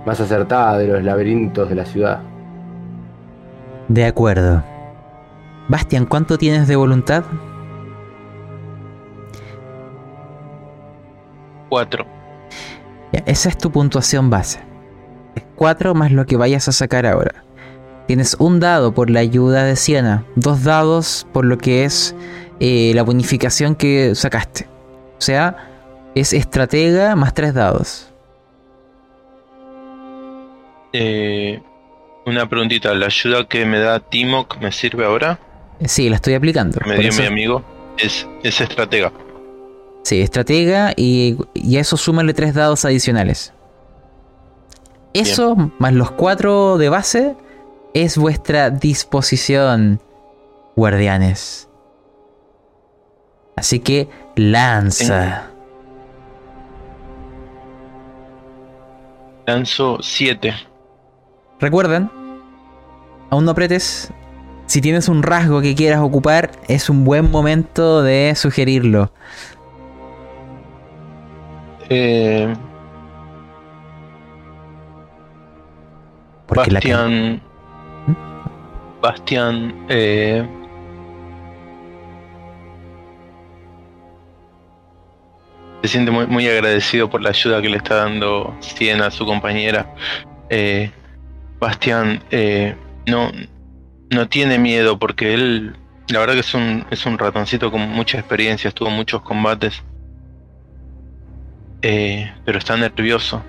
más acertada de los laberintos de la ciudad. De acuerdo. Bastian, ¿cuánto tienes de voluntad? Cuatro esa es tu puntuación base. Es 4 más lo que vayas a sacar ahora. Tienes un dado por la ayuda de Siena, dos dados por lo que es eh, la bonificación que sacaste. O sea, es estratega más tres dados. Eh, una preguntita, ¿la ayuda que me da Timok me sirve ahora? Sí, la estoy aplicando. Me dio mi amigo. Es, es estratega. Sí, estratega y, y a eso súmale tres dados adicionales. Eso, más los cuatro de base, es vuestra disposición, guardianes. Así que lanza. Lanzo 7. Recuerden, aún no apretes. Si tienes un rasgo que quieras ocupar, es un buen momento de sugerirlo. Eh, Bastian. ¿Mm? Bastian. Eh, se siente muy, muy, agradecido por la ayuda que le está dando Siena a su compañera. Eh, Bastian eh, no, no tiene miedo porque él, la verdad que es un, es un ratoncito con mucha experiencia, estuvo en muchos combates eh, pero está nervioso.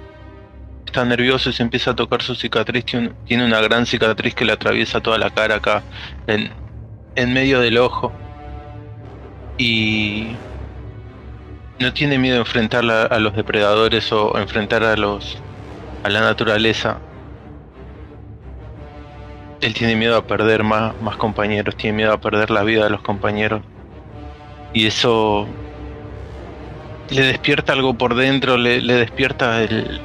Está nervioso y se empieza a tocar su cicatriz. Tiene una gran cicatriz que le atraviesa toda la cara acá, en, en medio del ojo. Y no tiene miedo de enfrentar a los depredadores o enfrentar a los a la naturaleza. Él tiene miedo a perder más compañeros, tiene miedo a perder la vida de los compañeros. Y eso le despierta algo por dentro, le, despierta el,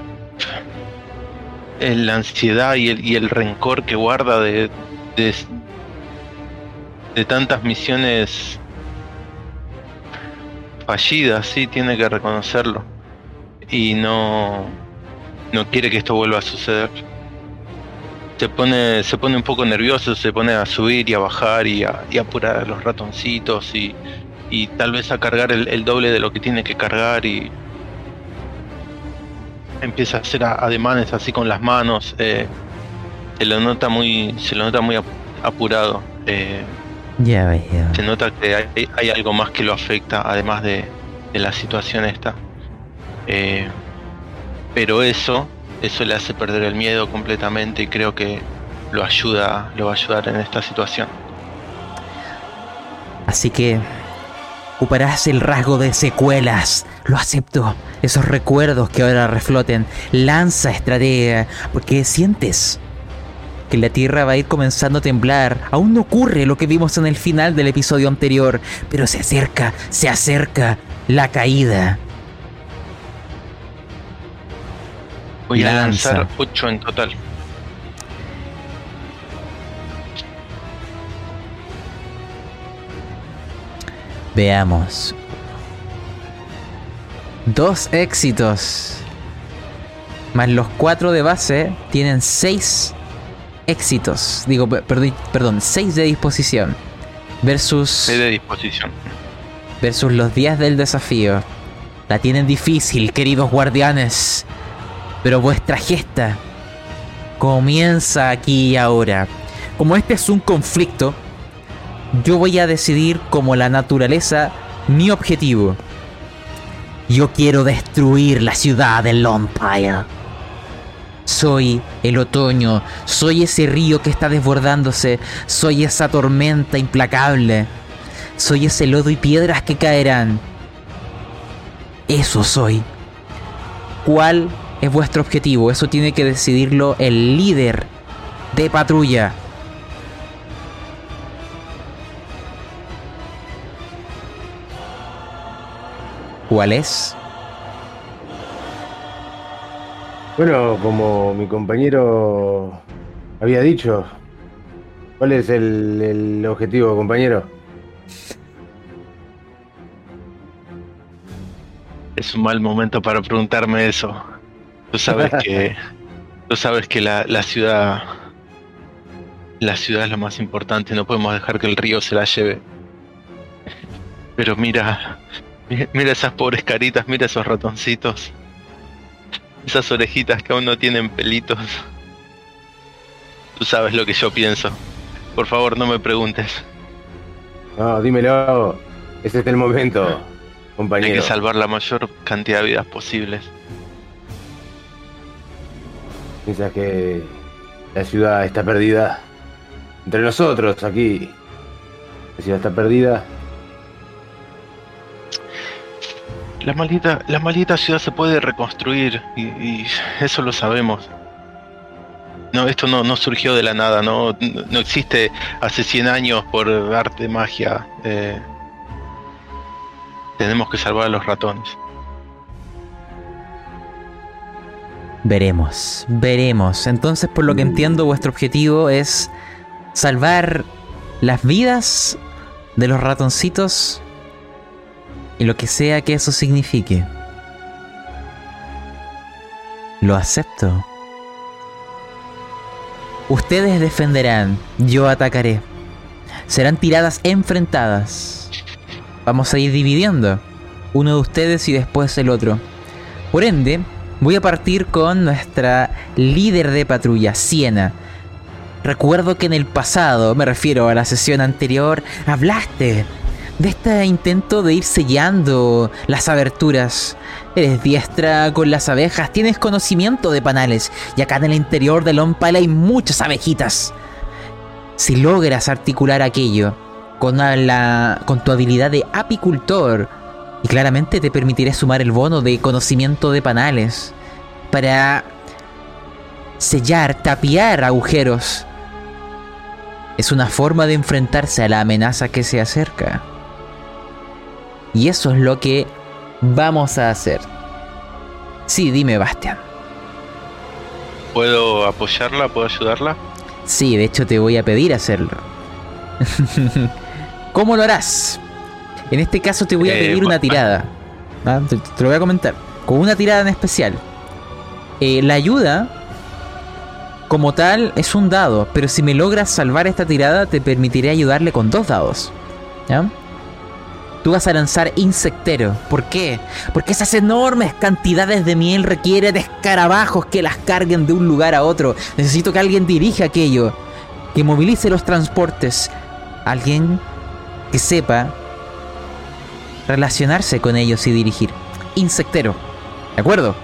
la ansiedad y el, y el rencor que guarda de, de, de tantas misiones fallidas, sí, tiene que reconocerlo. Y no, no quiere que esto vuelva a suceder. Se pone, se pone un poco nervioso, se pone a subir y a bajar y a, y a apurar a los ratoncitos y, y tal vez a cargar el, doble de lo que tiene que cargar y empieza a hacer ademanes así con las manos eh, se lo nota muy se lo nota muy apurado eh, Ya. Se nota que hay, hay algo más que lo afecta, además de, de la situación esta. Eh, pero eso, eso le hace perder el miedo completamente y creo que lo ayuda, lo va a ayudar en esta situación. Así que ocuparás el rasgo de secuelas. Lo acepto. Esos recuerdos que ahora refloten. Lanza estratega. Porque sientes que la tierra va a ir comenzando a temblar. Aún no ocurre lo que vimos en el final del episodio anterior. Pero se acerca, se acerca la caída. Voy a Lanza. lanzar 8 en total. Veamos. Dos éxitos. Más los cuatro de base tienen seis éxitos. Digo, perdón, seis de disposición. Versus, Sé de disposición. versus los 10 del desafío. La tienen difícil, queridos guardianes. Pero vuestra gesta comienza aquí y ahora. Como este es un conflicto, yo voy a decidir como la naturaleza mi objetivo. Yo quiero destruir la ciudad de Lompire. Soy el otoño, soy ese río que está desbordándose, soy esa tormenta implacable, soy ese lodo y piedras que caerán. Eso soy. ¿Cuál es vuestro objetivo? Eso tiene que decidirlo el líder de patrulla. ¿Cuál es? Bueno, como mi compañero había dicho, ¿cuál es el, el objetivo, compañero? Es un mal momento para preguntarme eso. Tú sabes que. Tú sabes que la, la ciudad. La ciudad es lo más importante, no podemos dejar que el río se la lleve. Pero mira. Mi- Mira esas pobres caritas, mira esos ratoncitos. Esas orejitas que aún no tienen pelitos. Tú sabes lo que yo pienso. Por favor, no me preguntes. No, dímelo. Ese es el momento, Hay compañero. que salvar la mayor cantidad de vidas posibles. ¿Piensas que la ciudad está perdida? Entre nosotros, aquí. La ciudad está perdida. La maldita, la maldita ciudad se puede reconstruir y, y eso lo sabemos. No, esto no, no surgió de la nada, no, no existe hace 100 años por arte magia. eh, tenemos que salvar a los ratones. Veremos, veremos. Entonces, por lo que entiendo, vuestro objetivo es salvar las vidas de los ratoncitos y lo que sea que eso signifique. Lo acepto. Ustedes defenderán, yo atacaré. Serán tiradas enfrentadas. Vamos a ir dividiendo. Uno de ustedes y después el otro. Por ende, voy a partir con nuestra líder de patrulla, Siena. Recuerdo que en el pasado, me refiero a la sesión anterior, hablaste de este intento de ir sellando las aberturas. Eres diestra con las abejas, tienes conocimiento de panales, y acá en el interior del Ompal hay muchas abejitas. Si logras articular aquello con, la, con tu habilidad de apicultor, y claramente te permitiré sumar el bono de conocimiento de panales para sellar, tapiar agujeros. Es una forma de enfrentarse a la amenaza que se acerca. Y eso es lo que vamos a hacer. Sí, dime, Bastian. ¿Puedo apoyarla? ¿Puedo ayudarla? Sí, de hecho te voy a pedir hacerlo. ¿Cómo lo harás? En este caso te voy a Eh, pedir una tirada. ¿ah? Te, te lo voy a comentar. Con una tirada en especial. Eh, la ayuda, como tal, es un dado. Pero si me logras salvar esta tirada, te permitiré ayudarle con dos dados. ¿Ya? Tú vas a lanzar insectero. ¿Por qué? Porque esas enormes cantidades de miel requieren de escarabajos que las carguen de un lugar a otro. Necesito que alguien dirija aquello. Que movilice los transportes. Alguien que sepa relacionarse con ellos y dirigir. Insectero, ¿de acuerdo?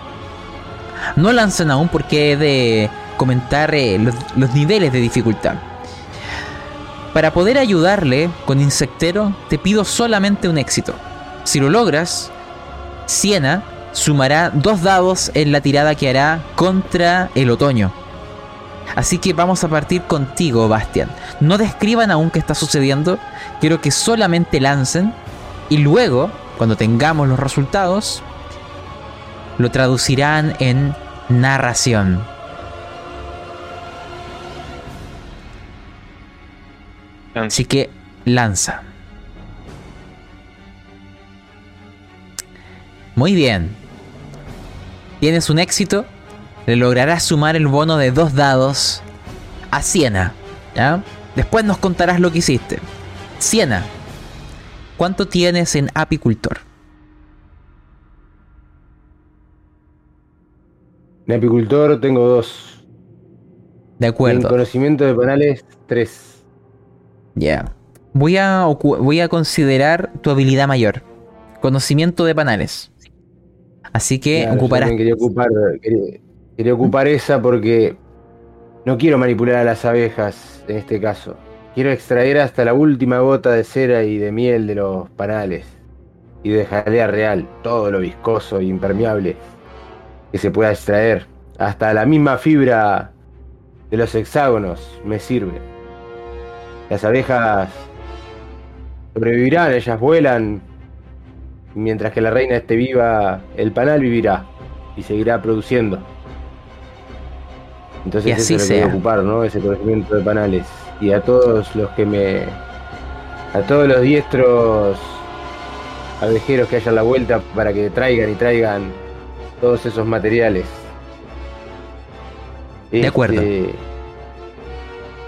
No lanzan aún porque he de comentar eh, los, los niveles de dificultad. Para poder ayudarle con Insectero, te pido solamente un éxito. Si lo logras, Siena sumará dos dados en la tirada que hará contra el otoño. Así que vamos a partir contigo, Bastian. No describan aún qué está sucediendo, quiero que solamente lancen y luego, cuando tengamos los resultados, lo traducirán en narración. Así que lanza. Muy bien. Tienes un éxito. Le lograrás sumar el bono de dos dados a Siena. ¿ya? Después nos contarás lo que hiciste. Siena, ¿cuánto tienes en apicultor? En apicultor tengo dos. De En acuerdo. conocimiento de panales, tres. Ya. Voy a, voy a considerar tu habilidad mayor. Conocimiento de panales. Así que Claro, ocuparás. también quería ocupar, quería, quería ocupar esa porque no quiero manipular a las abejas en este caso. Quiero extraer hasta la última gota de cera y de miel de los panales y de jalea real, todo lo viscoso e impermeable que se pueda extraer. Hasta la misma fibra de los hexágonos me sirve. Las abejas sobrevivirán, ellas vuelan. Mientras que la reina esté viva, el panal vivirá y seguirá produciendo. Entonces Y así eso es lo que sea. ocupar, ¿no? Ese conocimiento de panales. Y a todos los que me. A todos los diestros abejeros que hayan la vuelta para que traigan y traigan todos esos materiales. De acuerdo.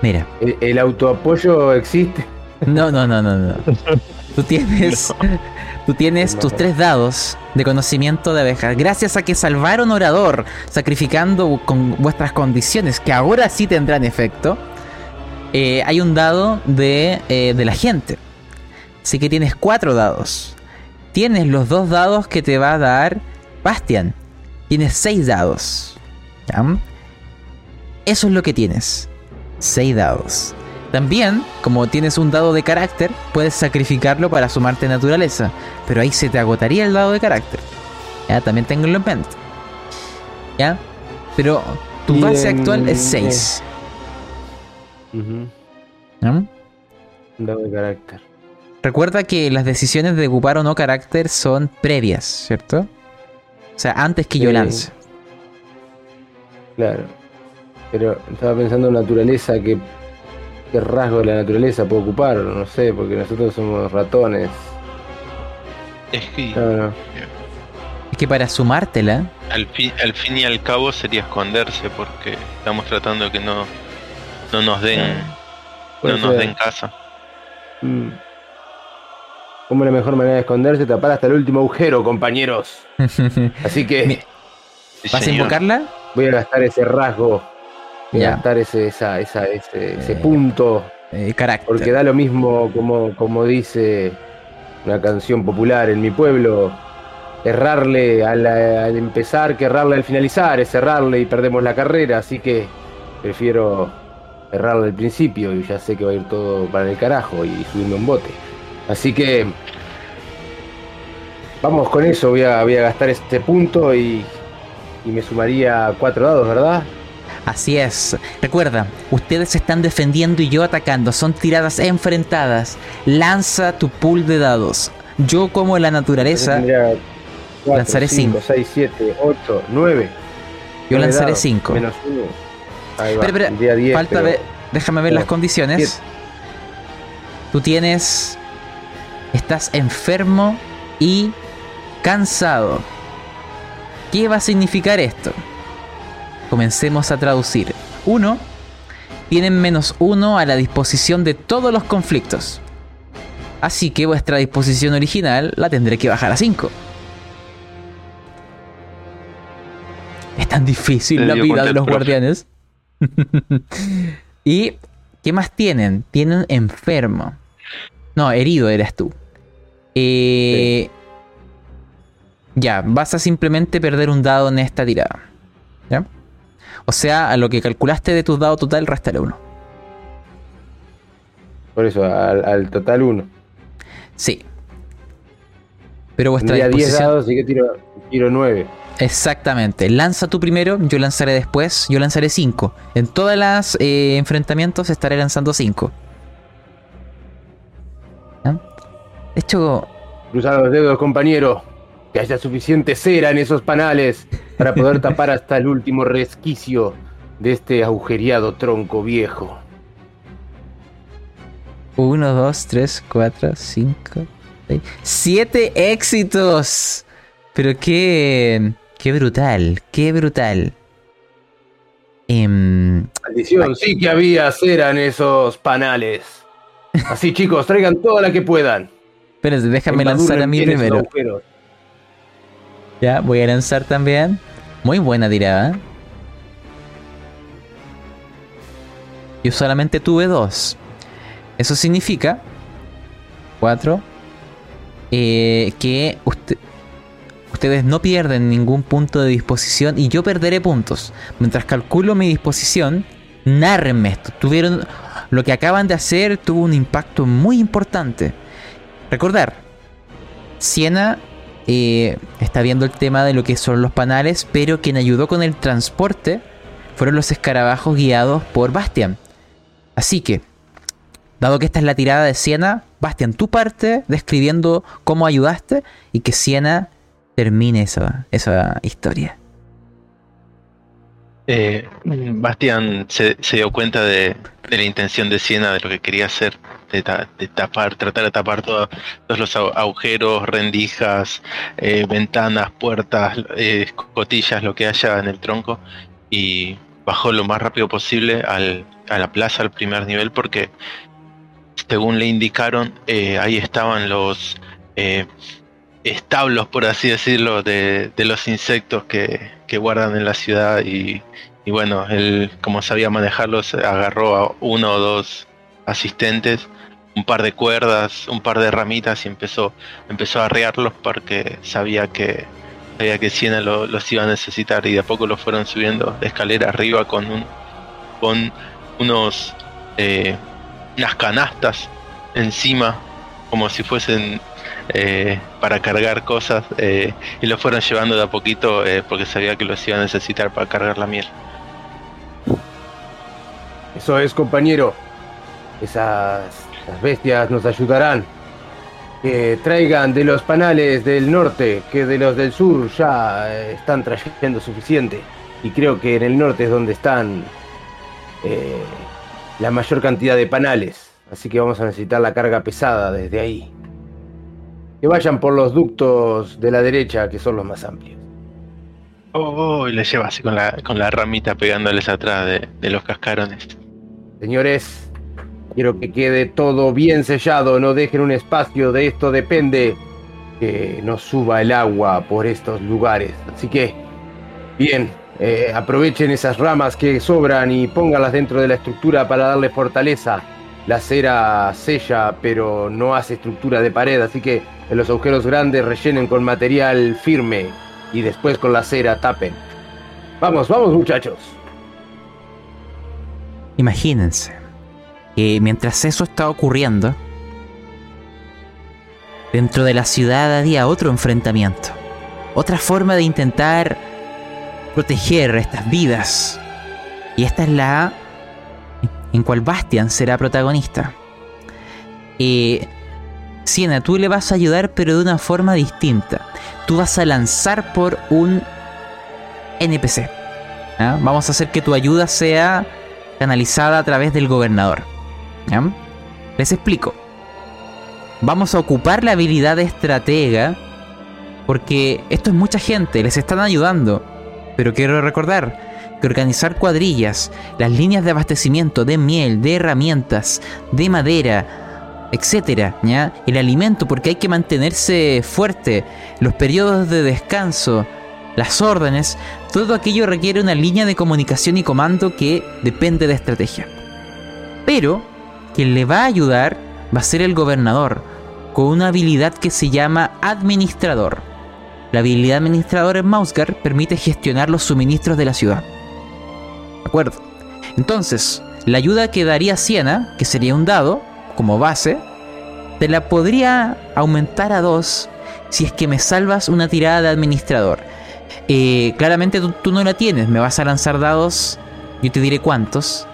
Mira. ¿el, el autoapoyo existe? No, no, no, no, no. Tú tienes. Tú tienes tus tres dados de conocimiento de abejas. Gracias a que salvaron orador, sacrificando con vuestras condiciones, que ahora sí tendrán efecto. eh, hay un dado de, eh, de la gente. Así que tienes cuatro dados. Tienes los dos dados que te va a dar Bastian. Tienes seis dados. ¿Ya? Eso es lo que tienes. Seis dados. También, como tienes un dado de carácter, puedes sacrificarlo para sumarte naturaleza. Pero ahí se te agotaría el dado de carácter. Ya, también tengo en mente. ¿Ya? Pero tu base actual es 6. Ujú, ¿Ya? Un dado de carácter. Recuerda que las decisiones de ocupar o no carácter son previas, ¿cierto? O sea, antes que yo lance. Claro. Pero estaba pensando en naturaleza, que qué rasgo de la naturaleza puedo ocupar, no sé, porque nosotros somos ratones. Es que No, no. Es que para sumártela, al fin, al fin y al cabo sería esconderse porque estamos tratando de que no, no nos den, Puede no nos ser. den casa. Mm. Como la mejor manera de esconderse, tapar hasta el último agujero, compañeros. Así que Mi- Sí, ¿vas a invocarla? voy a gastar ese rasgo, a gastar ese, esa, esa, ese, ese Eh, punto. Eh, carácter. Porque da lo mismo, como, como dice una canción popular en mi pueblo, errarle al, al empezar que errarle al finalizar, es errarle y perdemos la carrera, así que prefiero errarle al principio y ya sé que va a ir todo para el carajo y subirme un bote. Así que vamos con eso, voy a, voy a gastar este punto y, y me sumaría cuatro dados, ¿verdad? Así es. Recuerda, ustedes se están defendiendo y yo atacando. Son tiradas enfrentadas. Lanza tu pool de dados. Yo como la naturaleza, lanzaré cinco, cinco. 6, 7, 8, 9. yo lanzaré dados, 5. Menos uno. Ahí va, Pero, pero, tendría 10, falta pero- ver, déjame ver las Siete. condiciones. Tú tienes, estás enfermo y cansado. ¿Qué va a significar esto? Comencemos a traducir. Uno, tienen menos uno a la disposición de todos los conflictos. Así que vuestra disposición original la tendré que bajar a 5. Es tan difícil la vida de los guardianes. ¿Y qué más tienen? Tienen enfermo. No, herido eres tú. Eh, Ya, vas a simplemente perder un dado en esta tirada. ¿Ya? O sea, a lo que calculaste de tus dados total, restale uno. Por eso, al, al total uno. Sí. Pero vuestra Tendría 10 disposición. dados, así que tiro, tiro 9. Exactamente. Lanza tú primero, yo lanzaré después, yo lanzaré 5. En todas las eh, enfrentamientos estaré lanzando 5. De hecho, Cruza los dedos, compañero. Que haya suficiente cera en esos panales para poder tapar hasta el último resquicio de este agujereado tronco viejo. 1, 2, 3, 4, 5, 6, 7 éxitos. Pero qué, qué brutal, qué brutal. Em, Maldición, sí que había cera en esos panales. Así, chicos, traigan toda la que puedan. espérense, déjame lanzar a mí primero. Ya, voy a lanzar también. Muy buena tirada. Yo solamente tuve dos. Eso significa. Cuatro. eh, que usted- ustedes no pierden ningún punto de disposición y yo perderé puntos. Mientras calculo mi disposición, nárrenme esto. Tuvieron. Lo que acaban de hacer tuvo un impacto muy importante. Recordar, Siena eh, está viendo el tema de lo que son los panales, pero quien ayudó con el transporte fueron los escarabajos guiados por Bastian. Así que, dado que esta es la tirada de Siena, Bastian, tu parte describiendo cómo ayudaste y que Siena termine esa, esa historia. Eh, Bastian se, dio cuenta de, la intención de Siena, de lo que quería hacer, de, ta- de tapar, tratar de tapar todo- todos los agujeros, rendijas, eh, ventanas, puertas, eh, escotillas, lo que haya en el tronco, y bajó lo más rápido posible a la plaza, al primer nivel, porque según le indicaron, eh, ahí estaban los eh, establos, por así decirlo, de, de los insectos que, que guardan en la ciudad y, y bueno, él como sabía manejarlos, agarró a uno o dos asistentes, un par de cuerdas, un par de ramitas y empezó, empezó a arrearlos porque sabía que sabía que Siena lo- los iba a necesitar y de a poco los fueron subiendo de escalera arriba con un con unos eh, unas canastas encima como si fuesen eh, para cargar cosas eh, y lo fueron llevando de a poquito eh, porque sabía que los iba a necesitar para cargar la miel. Eso es, compañero. Esas, bestias nos ayudarán. Que traigan de los panales del norte, que de los del sur ya están trayendo suficiente. Y creo que en el norte es donde están la mayor cantidad de panales. Así que vamos a necesitar la carga pesada desde ahí. Que vayan por los ductos de la derecha, que son los más amplios. Oh, y le lleva así con la, con la ramita pegándoles atrás de, de los cascarones. Señores, quiero que quede todo bien sellado, no dejen un espacio, de esto depende que no suba el agua por estos lugares. Así que, bien, eh, aprovechen esas ramas que sobran y pónganlas dentro de la estructura para darle fortaleza. La cera sella, pero no hace estructura de pared, así que en los agujeros grandes rellenen con material firme y después con la cera tapen. Vamos, vamos muchachos. Imagínense que mientras eso está ocurriendo, dentro de la ciudad había otro enfrentamiento, otra forma de intentar proteger estas vidas. Y esta es la en cual Bastian será protagonista. Eh, Siena, tú le vas a ayudar pero de una forma distinta. Tú vas a lanzar por un NPC. Vamos a hacer que tu ayuda sea canalizada a través del gobernador. Les explico. Vamos a ocupar la habilidad de estratega porque esto es mucha gente, les están ayudando. Pero quiero recordar que organizar cuadrillas, las líneas de abastecimiento de miel, de herramientas, de madera, etcétera, ¿ya? El alimento porque hay que mantenerse fuerte, los periodos de descanso, las órdenes, todo aquello requiere una línea de comunicación y comando que depende de estrategia. Pero quien le va a ayudar va a ser el gobernador, con una habilidad que se llama administrador. La habilidad administrador en Mausgar permite gestionar los suministros de la ciudad. ¿De acuerdo? Entonces, la ayuda que daría Siena, que sería un dado, como base, te la podría aumentar a 2 si es que me salvas una tirada de administrador. Eh, claramente tú, tú no la tienes, me vas a lanzar dados, yo te diré cuántos.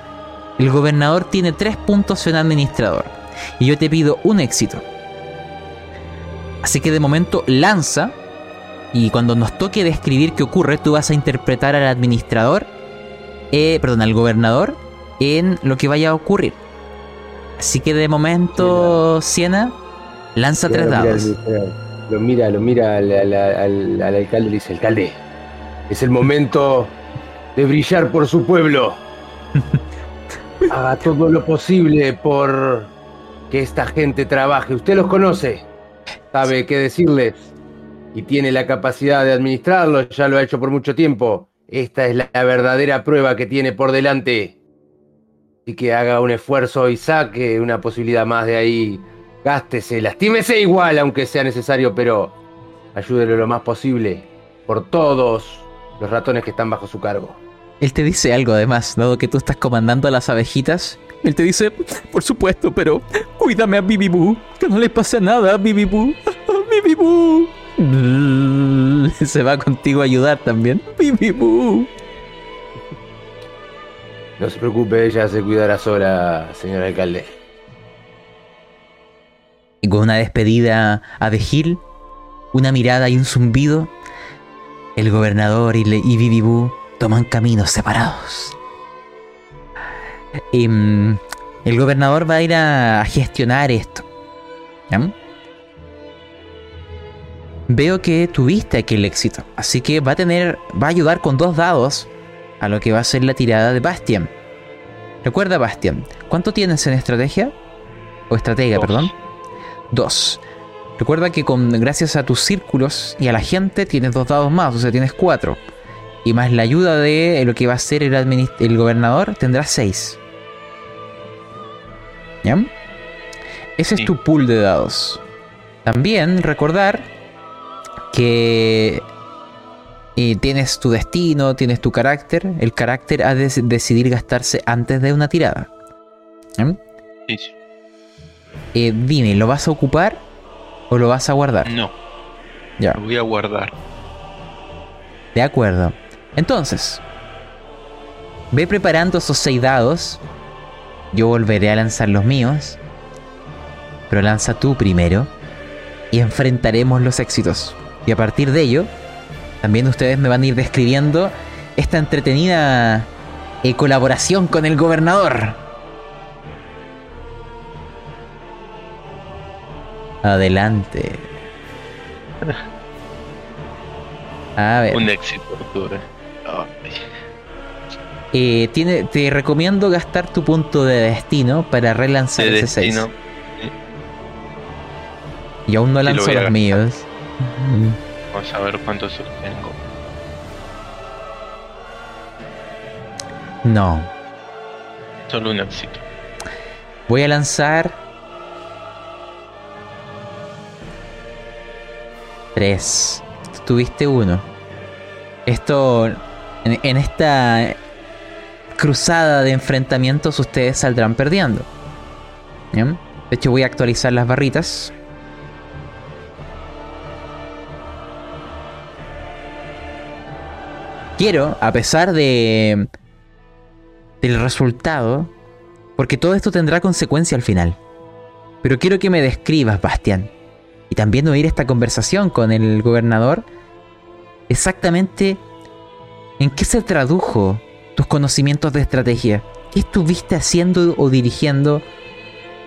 El gobernador tiene 3 puntos en administrador y yo te pido un éxito. Así que de momento lanza y cuando nos toque describir qué ocurre, tú vas a interpretar al administrador, eh, perdón, al gobernador en lo que vaya a ocurrir. Así que de momento, Siena, lanza tres dados. Lo mira, lo mira al, al- al- al alcalde y le dice, alcalde, es el momento de brillar por su pueblo. Haga todo lo posible por que esta gente trabaje. Usted los conoce, sabe qué decirles y tiene la capacidad de administrarlos, ya lo ha hecho por mucho tiempo. Esta es la verdadera prueba que tiene por delante. Así que haga un esfuerzo y saque una posibilidad más de ahí. Gástese, lastímese igual, aunque sea necesario, pero ayúdelo lo más posible por todos los ratones que están bajo su cargo. Él te dice algo además, dado que tú estás comandando a las abejitas. Él te dice, por supuesto, pero cuídame a Bibi Boo, que no le pase nada a Bibi Boo. Bibi Boo. Se va contigo a ayudar también. No se preocupe, ella se cuidará sola, señor alcalde. Y con una despedida abejil, una mirada y un zumbido, el gobernador y, le- y Bibi Boo toman caminos separados. Y, mm, el gobernador va a ir a, a gestionar esto. ¿ya? Veo que tuviste aquel éxito, así que va a tener, va a ayudar con dos dados a lo que va a ser la tirada de Bastian. Recuerda, Bastian, ¿cuánto tienes en estrategia? O estratega, Dos. perdón. Dos. Recuerda que con, gracias a tus círculos y a la gente tienes dos dados más, o sea, tienes cuatro. Y más la ayuda de lo que va a ser el, el gobernador, tendrás seis. ¿Ya? Ese Sí. es tu pool de dados. También recordar que tienes tu destino, tienes tu carácter. El carácter ha de decidir gastarse antes de una tirada. Sí. Eh, dime, ¿lo vas a ocupar o lo vas a guardar? No, Ya. lo voy a guardar. De acuerdo. Entonces, ve preparando esos seis dados. Yo volveré a lanzar los míos. Pero lanza tú primero. Y enfrentaremos los éxitos. Y a partir de ello, también ustedes me van a ir describiendo esta entretenida eh, colaboración con el gobernador. Adelante. A ver. Un éxito. Ay, Eh, tiene, te recomiendo gastar tu punto de destino para relanzar de ese 6. destino. Y aún no Sí, lo lanzo los míos. Vamos a ver cuántos tengo. No. Solo un éxito. Voy a lanzar. Tres. Tuviste uno. Esto. En, en esta cruzada de enfrentamientos ustedes saldrán perdiendo. ¿Bien? De hecho voy a actualizar las barritas. Quiero, a pesar de del resultado, porque todo esto tendrá consecuencia al final. Pero quiero que me describas, Bastián, y también oír esta conversación con el gobernador, exactamente en qué se tradujo tus conocimientos de estrategia. ¿Qué estuviste haciendo o dirigiendo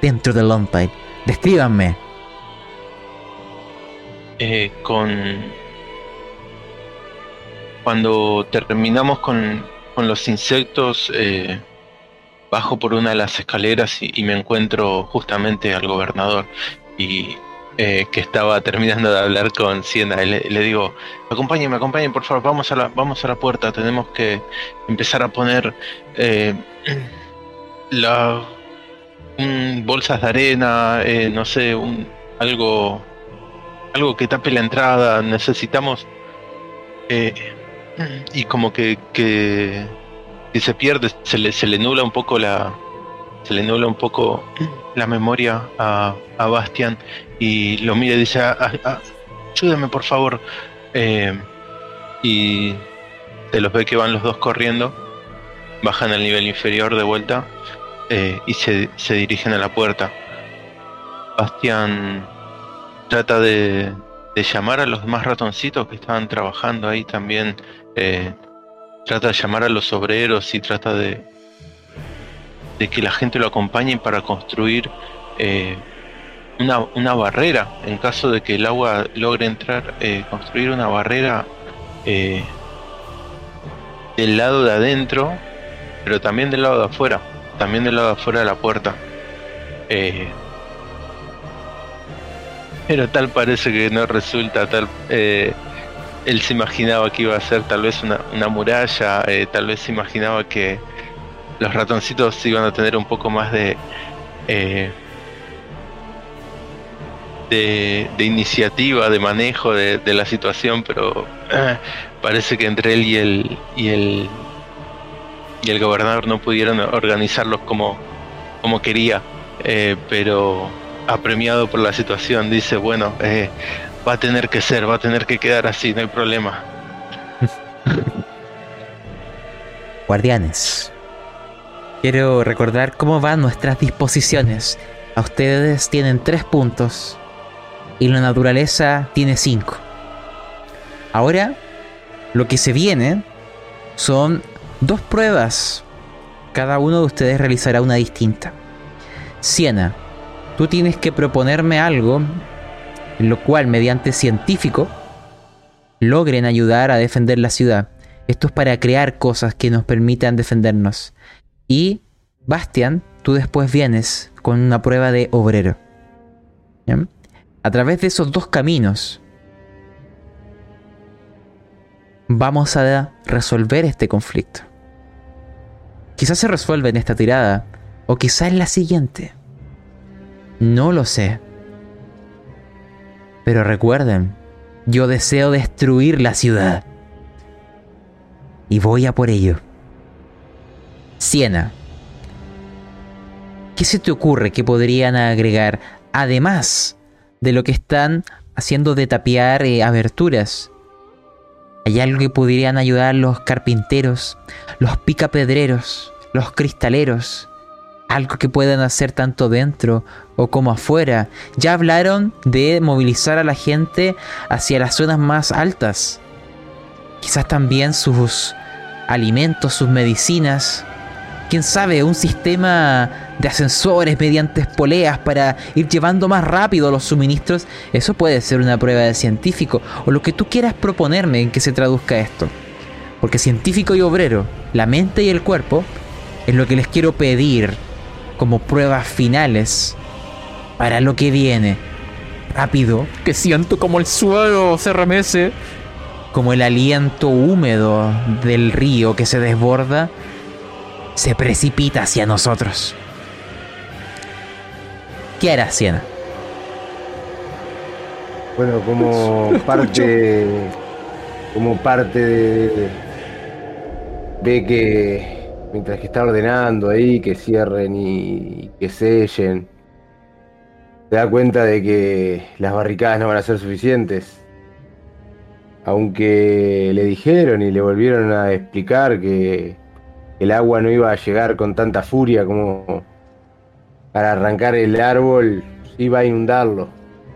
dentro de Longpile? Descríbanme. Eh, con. Cuando terminamos con, con los insectos, eh, bajo por una de las escaleras y, me encuentro justamente al gobernador y eh, que estaba terminando de hablar con Siena. Le, digo, acompáñenme, acompáñenme, por favor, vamos a la, vamos a la puerta, tenemos que empezar a poner eh, la, bolsas de arena, eh, no sé, algo, algo que tape la entrada. Necesitamos y como que, que, se pierde, se le, se le nula un poco la, se le nula un poco la memoria a, a Bastian y lo mira y dice, ah, ah, ah, ayúdame por favor. Eh, y se los ve que van los dos corriendo, bajan al nivel inferior de vuelta eh, y se, se, dirigen a la puerta. Bastian trata de, de, llamar a los demás ratoncitos que estaban trabajando ahí también. Eh, trata de llamar a los obreros y trata de, de que la gente lo acompañe para construir eh, una, barrera. En caso de que el agua logre entrar, eh, construir una barrera del lado de adentro, pero también del lado de afuera, también del lado de afuera de la puerta. pero tal parece que no resulta, tal él se imaginaba que iba a ser tal vez una, una muralla, tal vez se imaginaba que los ratoncitos iban a tener un poco más de eh, de, iniciativa, de manejo de, la situación, pero eh, parece que entre él y el y el y el gobernador no pudieron organizarlos como como quería, eh, pero apremiado por la situación dice bueno va a tener que ser, va a tener que quedar así, no hay problema. Guardianes, Quiero recordar cómo van nuestras disposiciones. A ustedes tienen tres puntos y la naturaleza tiene cinco. Ahora, lo que se viene son dos pruebas. Cada uno de ustedes realizará una distinta. Siena, tú tienes que proponerme algo lo cual, mediante científico, logren ayudar a defender la ciudad. Esto es para crear cosas que nos permitan defendernos. Y Bastian, tú después vienes con una prueba de obrero. A través de esos dos caminos vamos a resolver este conflicto. Quizás se resuelve en esta tirada o quizás en la siguiente. No lo sé. Pero recuerden, yo deseo destruir la ciudad. Y voy a por ello. Siena. ¿Qué se te ocurre que podrían agregar además de lo que están haciendo de tapiar eh, aberturas? ¿Hay algo que podrían ayudar los carpinteros, los picapedreros, los cristaleros? Algo que puedan hacer tanto dentro o como afuera. Ya hablaron de movilizar a la gente hacia las zonas más altas. Quizás también sus alimentos, sus medicinas quién sabe, un sistema de ascensores mediante poleas para ir llevando más rápido los suministros, eso puede ser una prueba de científico o lo que tú quieras proponerme en que se traduzca esto. Porque científico y obrero, la mente y el cuerpo, es lo que les quiero pedir como pruebas finales para lo que viene. Rápido, que siento como el suelo se remece, como el aliento húmedo del río que se desborda se precipita hacia nosotros. ¿Qué hará Siena? Bueno, como parte. Como parte de. Ve que. Mientras que está ordenando ahí, que cierren y que sellen. Se da cuenta de que las barricadas no van a ser suficientes. Aunque le dijeron y le volvieron a explicar que el agua no iba a llegar con tanta furia como para arrancar el árbol, iba a inundarlo,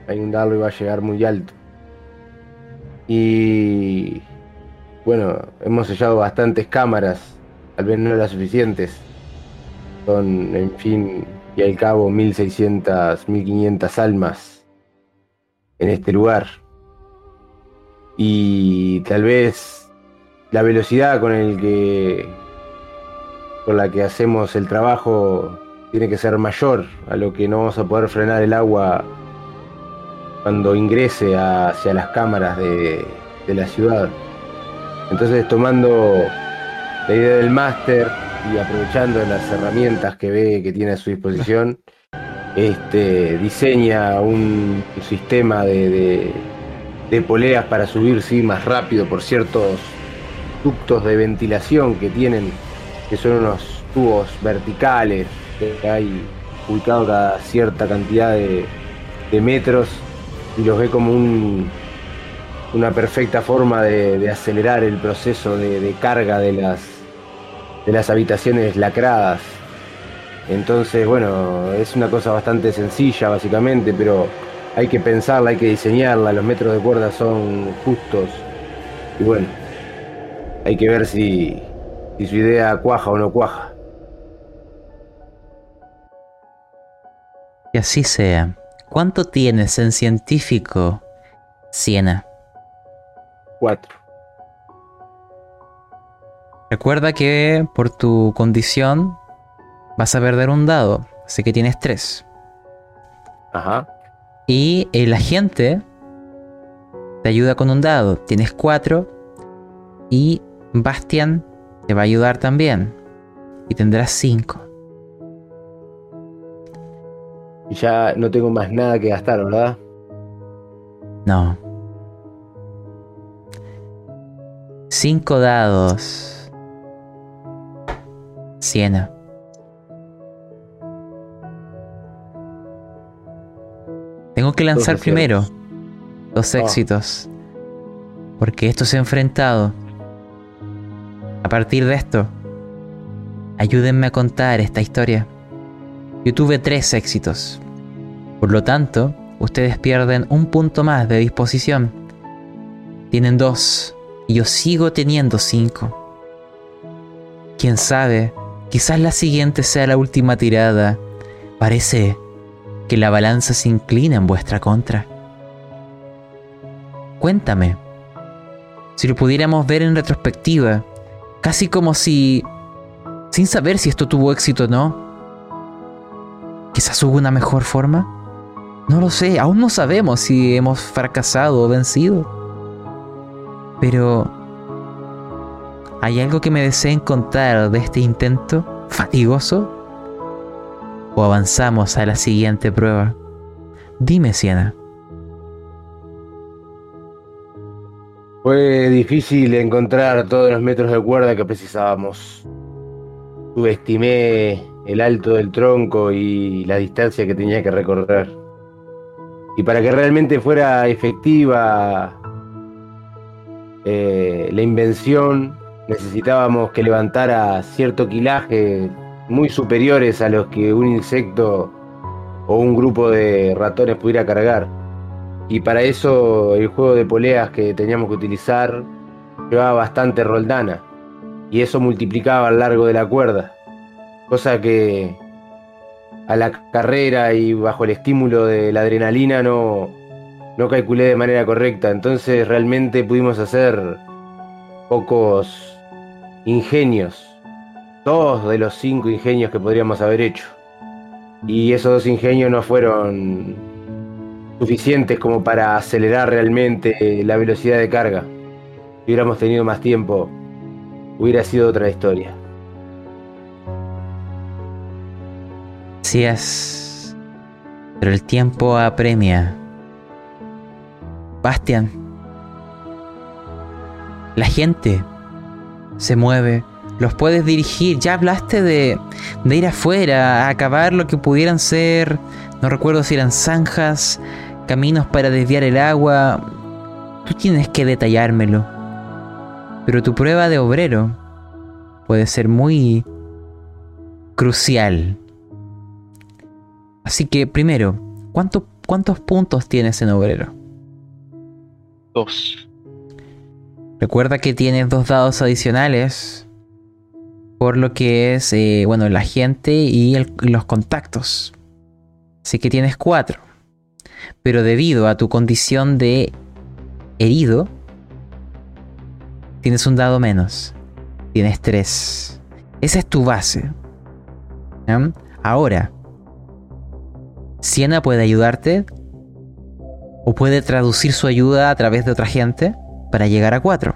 a inundarlo iba a llegar muy alto. Y bueno, hemos sellado bastantes cámaras, tal vez no las suficientes. Son, en fin, y al cabo 1600, 1500 almas en este lugar. Y tal vez la velocidad con el que con la que hacemos el trabajo tiene que ser mayor, a lo que no vamos a poder frenar el agua cuando ingrese hacia las cámaras de, la ciudad. Entonces tomando la idea del máster y aprovechando las herramientas que ve que tiene a su disposición, este, diseña un, sistema de, de, poleas para subir sí, más rápido por ciertos ductos de ventilación que tienen, que son unos tubos verticales que hay ubicado cada cierta cantidad de, de metros y los ve como un, una perfecta forma de, acelerar el proceso de, carga de las, de las habitaciones lacradas. Entonces, bueno, es una cosa bastante sencilla básicamente, pero hay que pensarla, hay que diseñarla, los metros de cuerda son justos. Y bueno, hay que ver si, si su idea cuaja o no cuaja. Y así sea. ¿Cuánto tienes en científico, Siena? Recuerda que por tu condición vas a perder un dado, así que tienes tres. Ajá. Y el agente te ayuda con un dado, tienes cuatro. Y Bastian te va a ayudar también. Y tendrás cinco. Y ya no tengo más nada que gastar, ¿verdad? No. Cinco dados. Siena. Tengo que lanzar primero dos ah. éxitos. Porque esto se ha enfrentado. A partir de esto, ayúdenme a contar esta historia. Yo tuve tres éxitos. Por lo tanto, ustedes pierden un punto más de disposición. Tienen dos yo sigo teniendo cinco. Quién sabe, quizás la siguiente sea la última tirada. Parece que la balanza se inclina en vuestra contra. Cuéntame, si lo pudiéramos ver en retrospectiva, casi como si, sin saber si esto tuvo éxito o no, quizás hubo una mejor forma. No lo sé, aún no sabemos si hemos fracasado o vencido. Pero... ¿Hay algo que me deseen contar de este intento fatigoso? ¿O avanzamos a la siguiente prueba? Dime, Siena. Fue difícil encontrar todos los metros de cuerda que precisábamos. Subestimé el alto del tronco y la distancia que tenía que recorrer. Y para que realmente fuera efectiva eh, la invención necesitábamos que levantara cierto quilaje muy superiores a los que un insecto o un grupo de ratones pudiera cargar. Y para eso el juego de poleas que teníamos que utilizar llevaba bastante roldana. Y eso multiplicaba a lo largo de la cuerda. Cosa que a la carrera y bajo el estímulo de la adrenalina no, no calculé de manera correcta, entonces realmente pudimos hacer pocos ingenios, dos de los cinco ingenios que podríamos haber hecho. Y esos dos ingenios no fueron suficientes como para acelerar realmente la velocidad de carga. Si hubiéramos tenido más tiempo, hubiera sido otra historia. Sí es, pero el tiempo apremia. Bastian. La gente se mueve, los puedes dirigir. Ya hablaste de, de ir afuera, a acabar lo que pudieran ser, no recuerdo si eran zanjas, caminos para desviar el agua. Tú tienes que detallármelo. Pero tu prueba de obrero puede ser muy crucial. Así que primero, ¿cuántos puntos tienes en obrero? Dos. Recuerda que tienes dos dados adicionales por lo que es, eh, bueno, la gente y los contactos. Así que tienes cuatro. Pero debido a tu condición de herido, tienes un dado menos. Tienes tres. Esa es tu base. Ahora, Siena puede ayudarte o puede traducir su ayuda a través de otra gente para llegar a 4.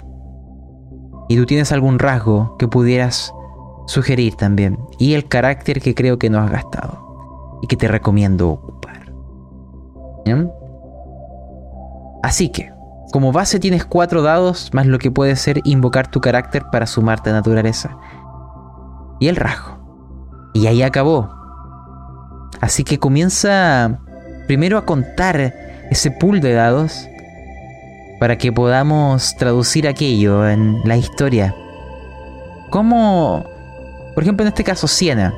Y tú tienes algún rasgo que pudieras sugerir también. Y el carácter que creo que no has gastado. Y que te recomiendo ocupar. ¿Bien? Así que, como base tienes cuatro dados más lo que puede ser invocar tu carácter para sumarte a naturaleza. Y el rasgo. Y ahí acabó. Así que comienza primero a contar ese pool de dados para que podamos traducir aquello en la historia. ¿Cómo, por ejemplo, en este caso, Siena,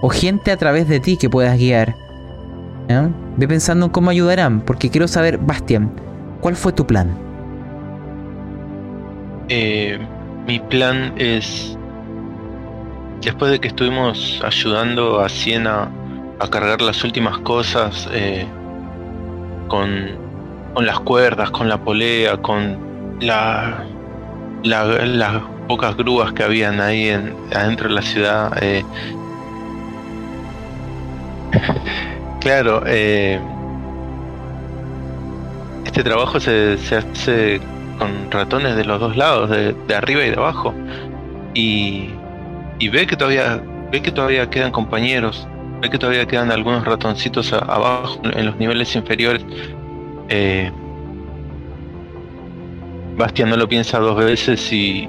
o gente a través de ti que puedas guiar? Ve pensando en cómo ayudarán, porque quiero saber, Bastian, ¿cuál fue tu plan? Eh, mi plan es, después de que estuvimos ayudando a Siena a cargar las últimas cosas eh, con con las cuerdas, con la polea, con la, las pocas grúas que habían ahí en, adentro de la ciudad. Eh. claro, eh, este trabajo se, se, hace con ratones de los dos lados, de, arriba y de abajo. Y, y, ve que todavía ve que todavía quedan compañeros, ve que todavía quedan algunos ratoncitos abajo en los niveles inferiores eh, Bastian no lo piensa dos veces y,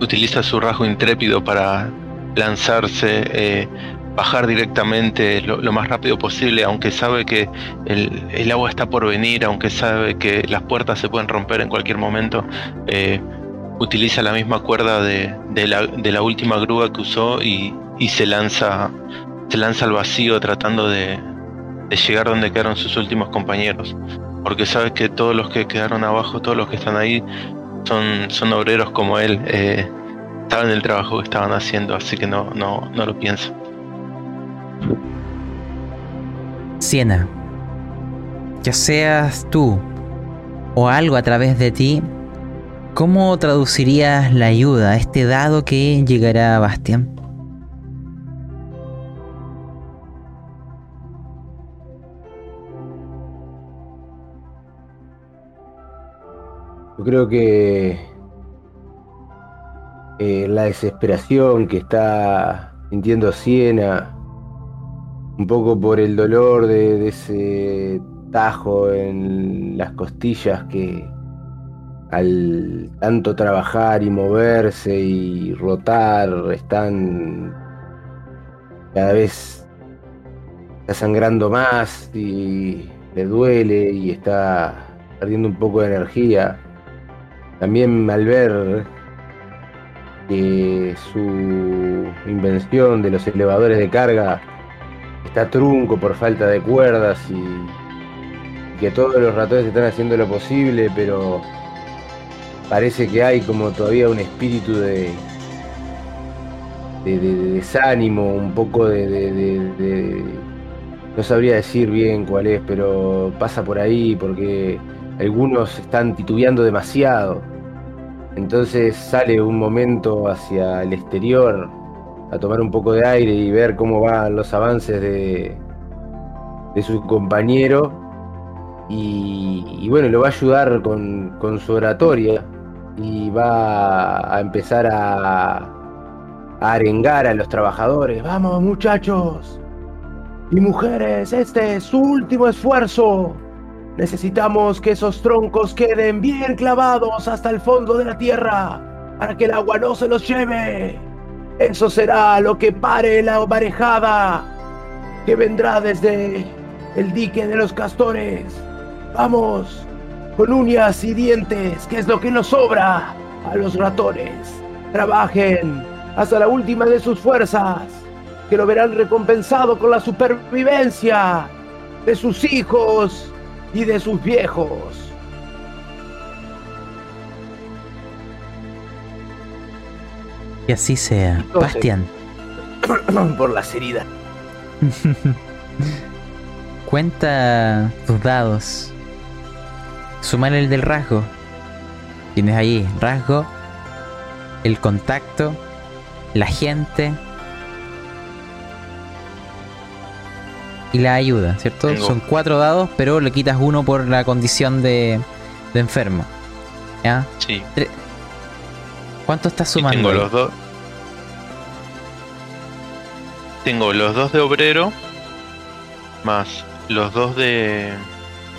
utiliza su rasgo intrépido para lanzarse, eh, bajar directamente lo, más rápido posible, aunque sabe que el, agua está por venir, aunque sabe que las puertas se pueden romper en cualquier momento. Eh, utiliza la misma cuerda de, la, última grúa que usó y, y se lanza se lanza al vacío tratando de, de llegar donde quedaron sus últimos compañeros. Porque sabes que todos los que quedaron abajo, todos los que están ahí, son, son obreros como él. Eh, saben el trabajo que estaban haciendo, así que no, no, no lo pienso. Siena, ya seas tú o algo a través de ti, ¿cómo traducirías la ayuda, este dado que llegará a Bastian? Yo creo que eh, la desesperación que está sintiendo Siena, un poco por el dolor de, ese tajo en las costillas que al tanto trabajar y moverse y rotar están cada vez está sangrando más y le duele y está perdiendo un poco de energía. También al ver que su invención de los elevadores de carga está trunco por falta de cuerdas y, que todos los ratones están haciendo lo posible, pero parece que hay como todavía un espíritu de, de, desánimo, un poco de, No sabría decir bien cuál es, pero pasa por ahí porque algunos están titubeando demasiado. Entonces sale un momento hacia el exterior a tomar un poco de aire y ver cómo van los avances de, de su compañero. Y, bueno, lo va a ayudar con, su oratoria y va a empezar a, a arengar a los trabajadores. Vamos muchachos y mujeres, este es su último esfuerzo. Necesitamos que esos troncos queden bien clavados hasta el fondo de la tierra para que el agua no se los lleve. Eso será lo que pare la marejada que vendrá desde el dique de los castores. Vamos, con uñas y dientes, que es lo que nos sobra a los ratones. Trabajen hasta la última de sus fuerzas, que lo verán recompensado con la supervivencia de sus hijos y de sus viejos. Y así sea. Bastian. Por las heridas. Cuenta tus dados. Sumar el del rasgo. Tienes ahí rasgo, el contacto, la gente, y la ayuda, ¿cierto? Son cuatro dados, pero le quitas uno por la condición de, de enfermo. ¿Ya? Sí. ¿Cuánto estás sumando? tengo los dos. Tengo los dos de obrero. Más los dos de.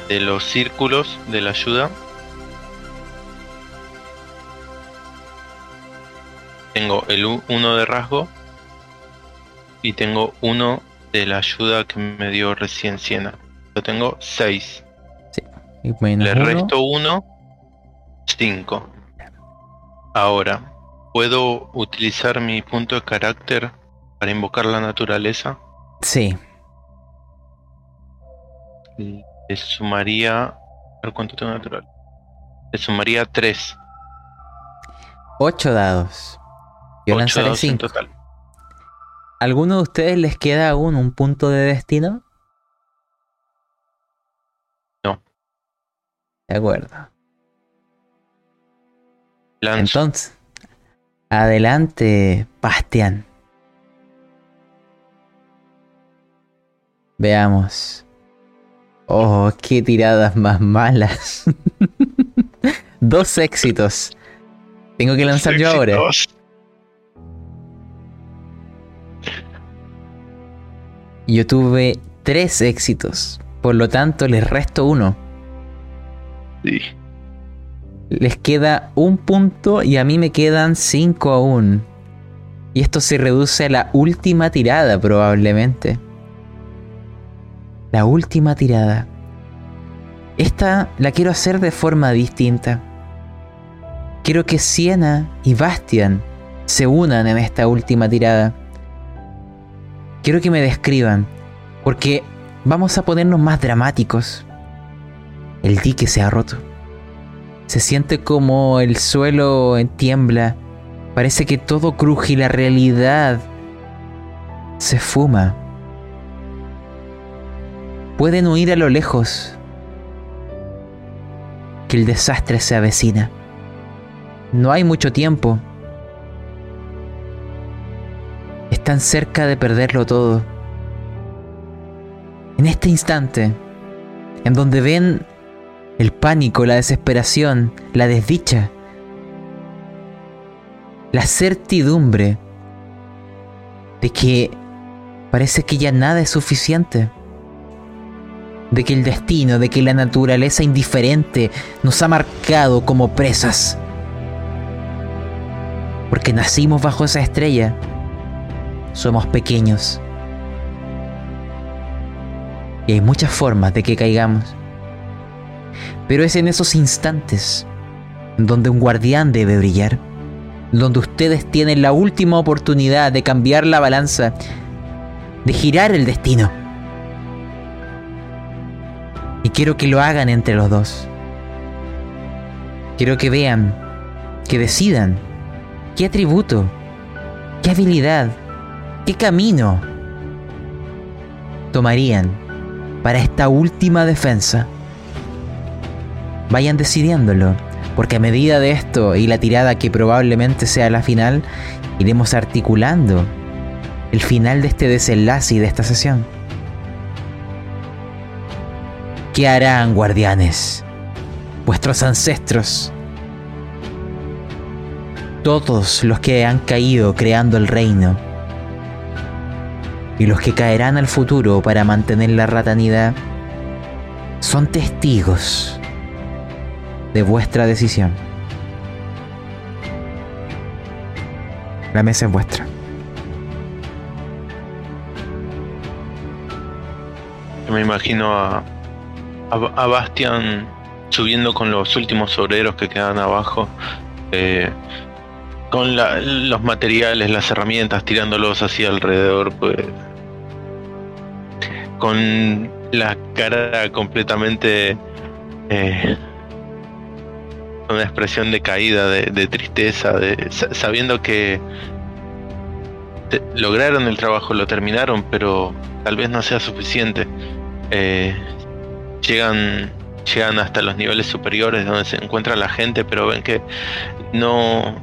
De los círculos de la ayuda. Tengo el u- uno de rasgo. Y tengo uno de la ayuda que me dio recién Siena. Yo tengo seis. Y menos Le uno. resto uno, cinco. Ahora, ¿puedo utilizar mi punto de carácter para invocar la naturaleza? Sí. Le sumaría. Cuánto tengo natural. Le sumaría tres. Ocho dados. Yo ocho lanzaré dados en cinco. total. ¿Alguno de ustedes les queda aún un punto de destino? No. De acuerdo. Lanzo. Entonces, adelante, Bastián. Veamos. Oh, qué tiradas más malas. Dos éxitos. Tengo que lanzar yo ahora. Yo tuve tres éxitos. Por lo tanto, les resto uno. Sí. Les queda un punto y a mí me quedan cinco aún. Y esto se reduce a la última tirada probablemente. La última tirada. Esta la quiero hacer de forma distinta. Quiero que Siena y Bastian se unan en esta última tirada. Quiero que me describan, porque vamos a ponernos más dramáticos. El dique se ha roto. Se siente como el suelo tiembla. Parece que todo cruje y la realidad se fuma. Pueden huir a lo lejos. Que el desastre se avecina. No hay mucho tiempo. Están cerca de perderlo todo. En este instante, en donde ven el pánico, la desesperación, la desdicha, la certidumbre de que parece que ya nada es suficiente, de que el destino, de que la naturaleza indiferente nos ha marcado como presas, porque nacimos bajo esa estrella, somos pequeños. Y hay muchas formas de que caigamos. Pero es en esos instantes donde un guardián debe brillar, donde ustedes tienen la última oportunidad de cambiar la balanza, de girar el destino. Quiero que lo hagan entre los dos. Quiero que vean, que decidan qué atributo, qué habilidad, qué camino tomarían para esta última defensa. Vayan decidiéndolo, porque a medida de esto y la tirada que probablemente sea la final, iremos articulando el final de este desenlace y de esta sesión. ¿Qué harán, guardianes? Vuestros ancestros. Todos los que han caído creando el reino. Y los que caerán al futuro para mantener la ratanidad son testigos de vuestra decisión. La mesa es vuestra. Me imagino a, a, Bastian subiendo con los últimos obreros que quedan abajo. eh, con los materiales, las herramientas, tirándolos así alrededor, pues. Con la cara completamente. eh, una expresión de caída, de, tristeza, de, sa- sabiendo que lograron el trabajo, lo terminaron, pero tal vez no sea suficiente. Eh, llegan, llegan hasta los niveles superiores donde se encuentra la gente, pero ven que no,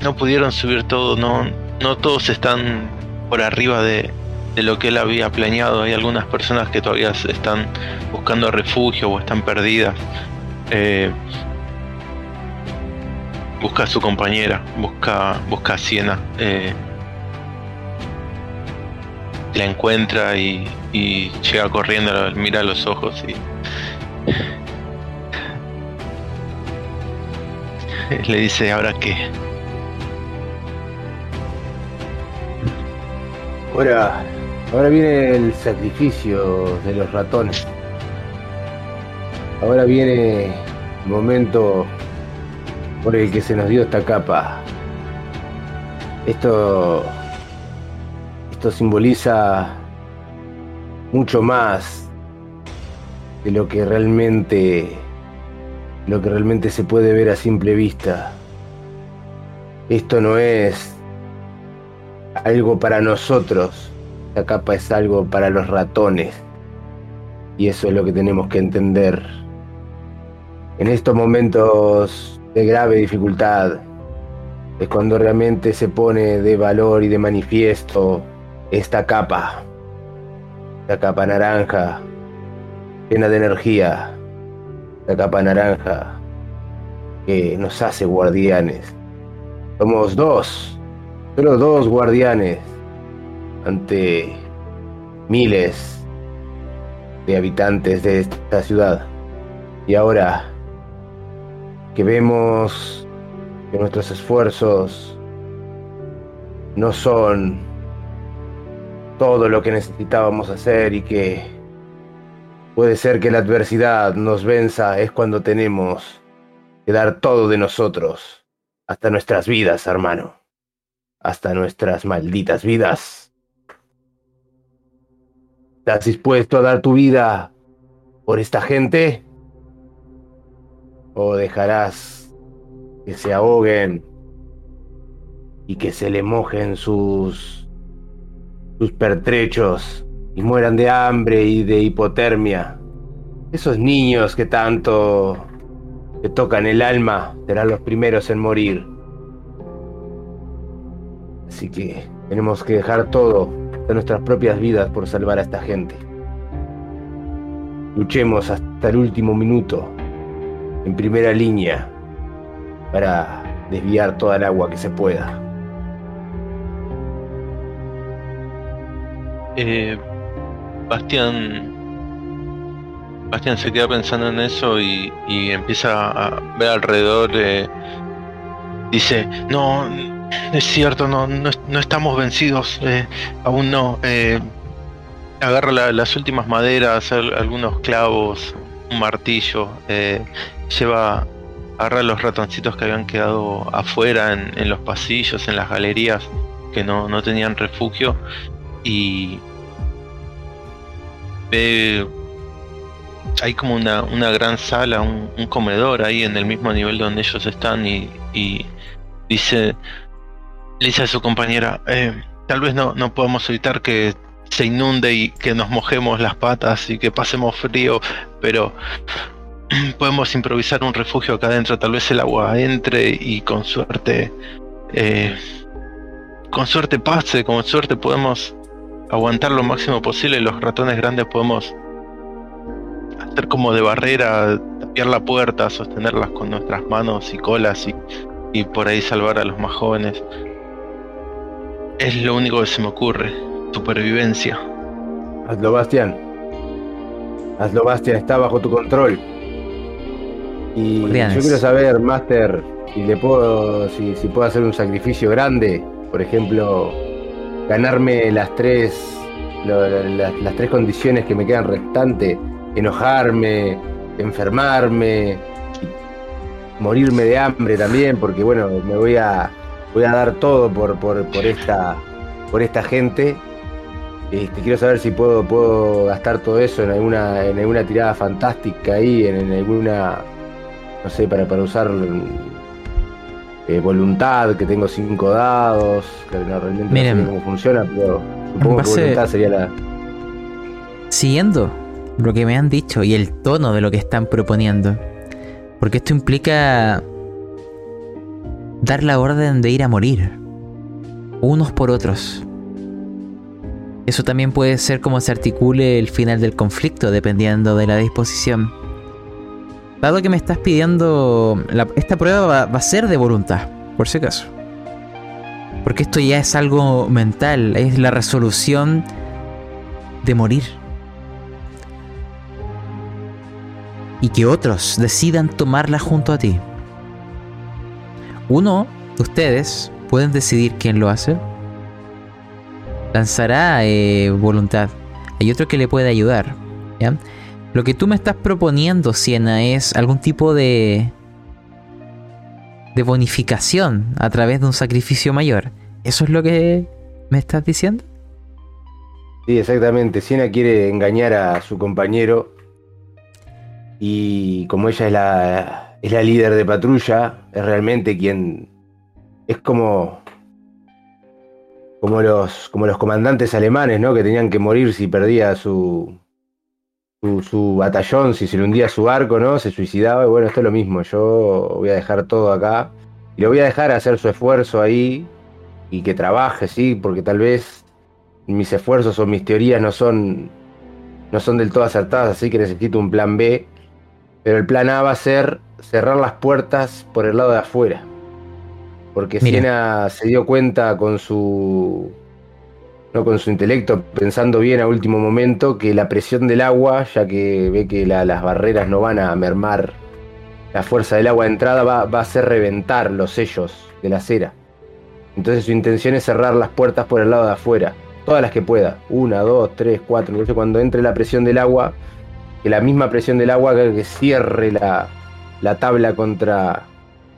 no pudieron subir todo, no, no todos están por arriba de, de lo que él había planeado. Hay algunas personas que todavía están buscando refugio o están perdidas. Eh, busca a su compañera, busca, busca a Siena. Eh, la encuentra y, y llega corriendo, mira los ojos y le dice, ¿ahora qué? Ahora, ahora viene el sacrificio de los ratones. Ahora viene el momento por el que se nos dio esta capa. Esto esto simboliza mucho más de lo que realmente lo que realmente se puede ver a simple vista. Esto no es algo para nosotros. Esta capa es algo para los ratones. Y eso es lo que tenemos que entender. En estos momentos de grave dificultad es cuando realmente se pone de valor y de manifiesto esta capa, la capa naranja, llena de energía, la capa naranja que nos hace guardianes. Somos dos, solo dos guardianes ante miles de habitantes de esta ciudad. Y ahora que vemos que nuestros esfuerzos no son todo lo que necesitábamos hacer y que puede ser que la adversidad nos venza es cuando tenemos que dar todo de nosotros, hasta nuestras vidas, hermano, hasta nuestras malditas vidas. ¿Estás dispuesto a dar tu vida por esta gente? ¿O dejarás que se ahoguen y que se le mojen sus sus pertrechos y mueran de hambre y de hipotermia. Esos niños que tanto que tocan el alma serán los primeros en morir. Así que tenemos que dejar todo de nuestras propias vidas por salvar a esta gente. Luchemos hasta el último minuto, en primera línea, para desviar toda el agua que se pueda. Eh, Bastián. Bastián se queda pensando en eso y, empieza a ver alrededor. Eh, dice: No, es cierto, no, no, estamos vencidos, eh, aún no. Eh, agarra las últimas maderas, algunos clavos, un martillo. lleva agarra los ratoncitos que habían quedado afuera en, en los pasillos, en las galerías que no, no tenían refugio y ve hay como una, una gran sala, un, comedor ahí en el mismo nivel donde ellos están y, dice, le dice a su compañera, eh, tal vez no, no podemos evitar que se inunde y que nos mojemos las patas y que pasemos frío, pero podemos improvisar un refugio acá adentro, tal vez el agua entre y con suerte, eh, con suerte pase, con suerte podemos aguantar lo máximo posible. Los ratones grandes podemos hacer como de barrera, tapiar la puerta, sostenerlas con nuestras manos y colas y, por ahí salvar a los más jóvenes. Es lo único que se me ocurre. Supervivencia. Hazlo, Bastian. Hazlo, Bastian. Está bajo tu control. Y yo quiero saber, Master, si le puedo, si, si puedo hacer un sacrificio grande. Por ejemplo, ganarme las tres, las tres condiciones que me quedan restantes, enojarme, enfermarme, morirme de hambre también, porque bueno, me voy a, voy a dar todo por, por, por esta, por esta gente. Este, quiero saber si puedo, puedo gastar todo eso en alguna, en alguna tirada fantástica ahí, en, en alguna, no sé, para, para usar eh, voluntad, que tengo cinco dados, que no, realmente Miren, no sé cómo funciona, pero supongo que voluntad sería la. Siguiendo lo que me han dicho y el tono de lo que están proponiendo, porque esto implica dar la orden de ir a morir, unos por otros. Eso también puede ser como se articule el final del conflicto, dependiendo de la disposición. Dado que me estás pidiendo. esta prueba va, a ser de voluntad, por si acaso. Porque esto ya es algo mental, es la resolución de morir. Y que otros decidan tomarla junto a ti. Uno de ustedes pueden decidir quién lo hace. Lanzará eh, voluntad. Hay otro que le puede ayudar. ¿ya? Lo que tú me estás proponiendo, Siena, es algún tipo de. de bonificación a través de un sacrificio mayor. ¿Eso es lo que me estás diciendo? Sí, exactamente. Siena quiere engañar a su compañero. Y como ella es la, es la líder de patrulla, es realmente quien. Es como. Como los, como los comandantes alemanes, ¿no? Que tenían que morir si perdía su, su, batallón, si se le hundía su arco, ¿no? Se suicidaba. Y bueno, esto es lo mismo. Yo voy a dejar todo acá. Y lo voy a dejar hacer su esfuerzo ahí. Y que trabaje, sí, porque tal vez mis esfuerzos o mis teorías no son. No son del todo acertadas, así que necesito un plan B. Pero el plan A va a ser cerrar las puertas por el lado de afuera. Porque Siena se dio cuenta con su no con su intelecto, pensando bien a último momento que la presión del agua, ya que ve que las barreras no van a mermar la fuerza del agua de entrada, va, a hacer reventar los sellos de la cera. Entonces su intención es cerrar las puertas por el lado de afuera, todas las que pueda, una, dos, tres, cuatro. Entonces cuando entre la presión del agua, que la misma presión del agua que cierre la, la tabla contra,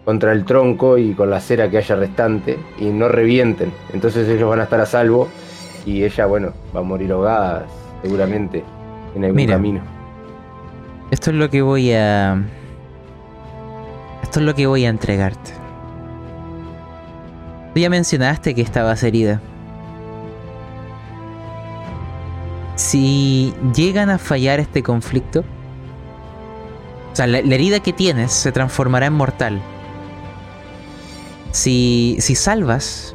contra el tronco y con la cera que haya restante y no revienten. Entonces ellos van a estar a salvo y ella, bueno, va a morir ahogada seguramente en algún camino. Esto es lo que voy a. Esto es lo que voy a entregarte. Tú ya mencionaste que estabas herida. Si llegan a fallar este conflicto, o sea, la, herida que tienes se transformará en mortal. Si, si salvas,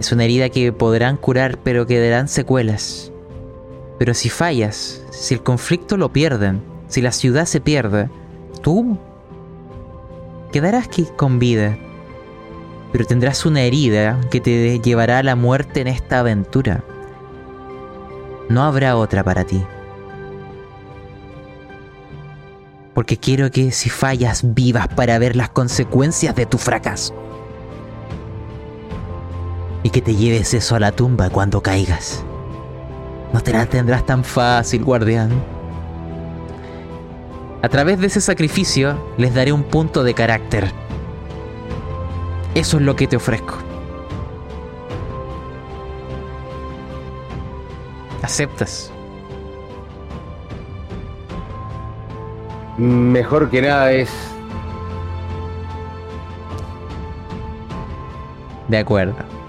es una herida que podrán curar pero quedarán secuelas. Pero si fallas, si el conflicto lo pierden, si la ciudad se pierde, tú quedarás aquí con vida. Pero tendrás una herida que te llevará a la muerte en esta aventura. No habrá otra para ti. Porque quiero que si fallas vivas para ver las consecuencias de tu fracaso y que te lleves eso a la tumba cuando caigas. No te la tendrás tan fácil, guardián. A través de ese sacrificio les daré un punto de carácter. Eso es lo que te ofrezco. ¿Aceptas? Mejor que nada es... De acuerdo.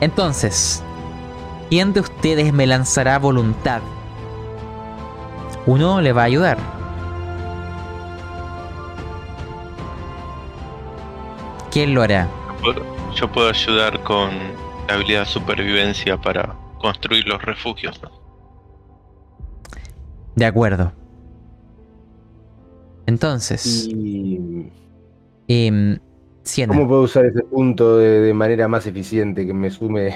Entonces, ¿quién de ustedes me lanzará voluntad? Uno le va a ayudar. ¿Quién lo hará? Yo puedo ayudar con la habilidad de supervivencia para construir los refugios. De acuerdo. Entonces, ¿Cómo puedo usar ese punto de, manera más eficiente que me sume?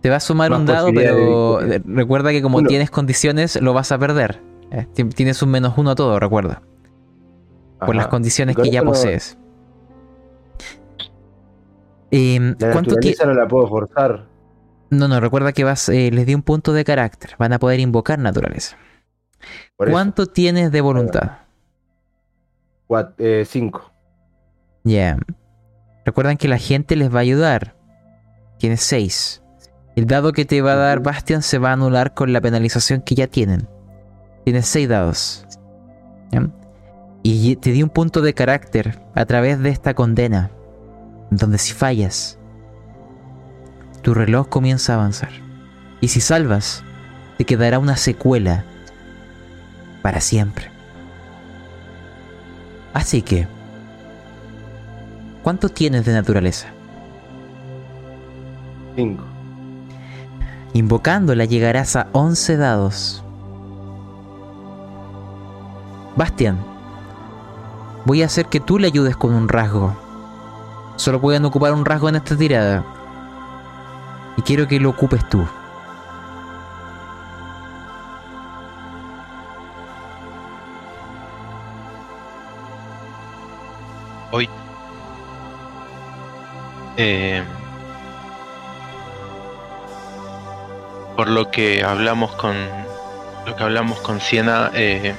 Te va a sumar un dado, pero recuerda que como tienes condiciones, lo vas a perder. Eh, tienes un menos uno a todo, recuerda. Por las condiciones que ya posees. Eh, la ¿cuánto no la puedo forzar. No, no, recuerda que vas, eh, les di un punto de carácter. Van a poder invocar naturaleza. ¿Cuánto tienes de voluntad? Eh, cinco. Ya. Recuerdan que la gente les va a ayudar. Tienes 6. El dado que te va a dar Bastian se va a anular con la penalización que ya tienen. Tienes 6 dados. Y te di un punto de carácter a través de esta condena. Donde si fallas, tu reloj comienza a avanzar. Y si salvas, te quedará una secuela para siempre. Así que ¿Cuánto tienes de naturaleza? Cinco. Invocándola llegarás a 11 dados. Bastian, voy a hacer que tú le ayudes con un rasgo. Solo pueden ocupar un rasgo en esta tirada. Y quiero que lo ocupes tú. Eh, por lo que hablamos con lo que hablamos con Siena, eh,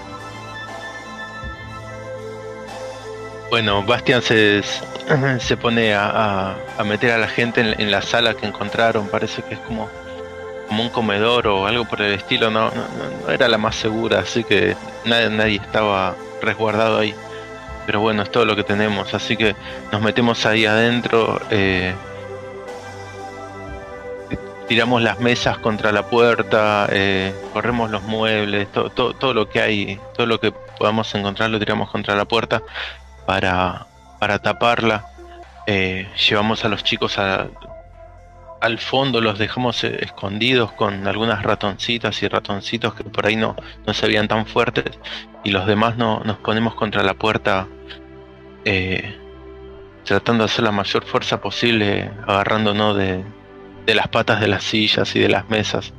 bueno, Bastian se, se pone a, a, meter a la gente en, la sala que encontraron, parece que es como, como un comedor o algo por el estilo, no, no, era la más segura, así que nadie, nadie estaba resguardado ahí. Pero bueno, es todo lo que tenemos, así que nos metemos ahí adentro. Eh, tiramos las mesas contra la puerta, eh, corremos los muebles, todo, lo que hay, todo lo que podamos encontrar lo tiramos contra la puerta para, para taparla. Eh, llevamos a los chicos al fondo, los dejamos eh, escondidos con algunas ratoncitas y ratoncitos que por ahí no, no se veían tan fuertes y los demás no, nos ponemos contra la puerta tratando de hacer la mayor fuerza posible, agarrándonos de, de las patas de las sillas y de las mesas.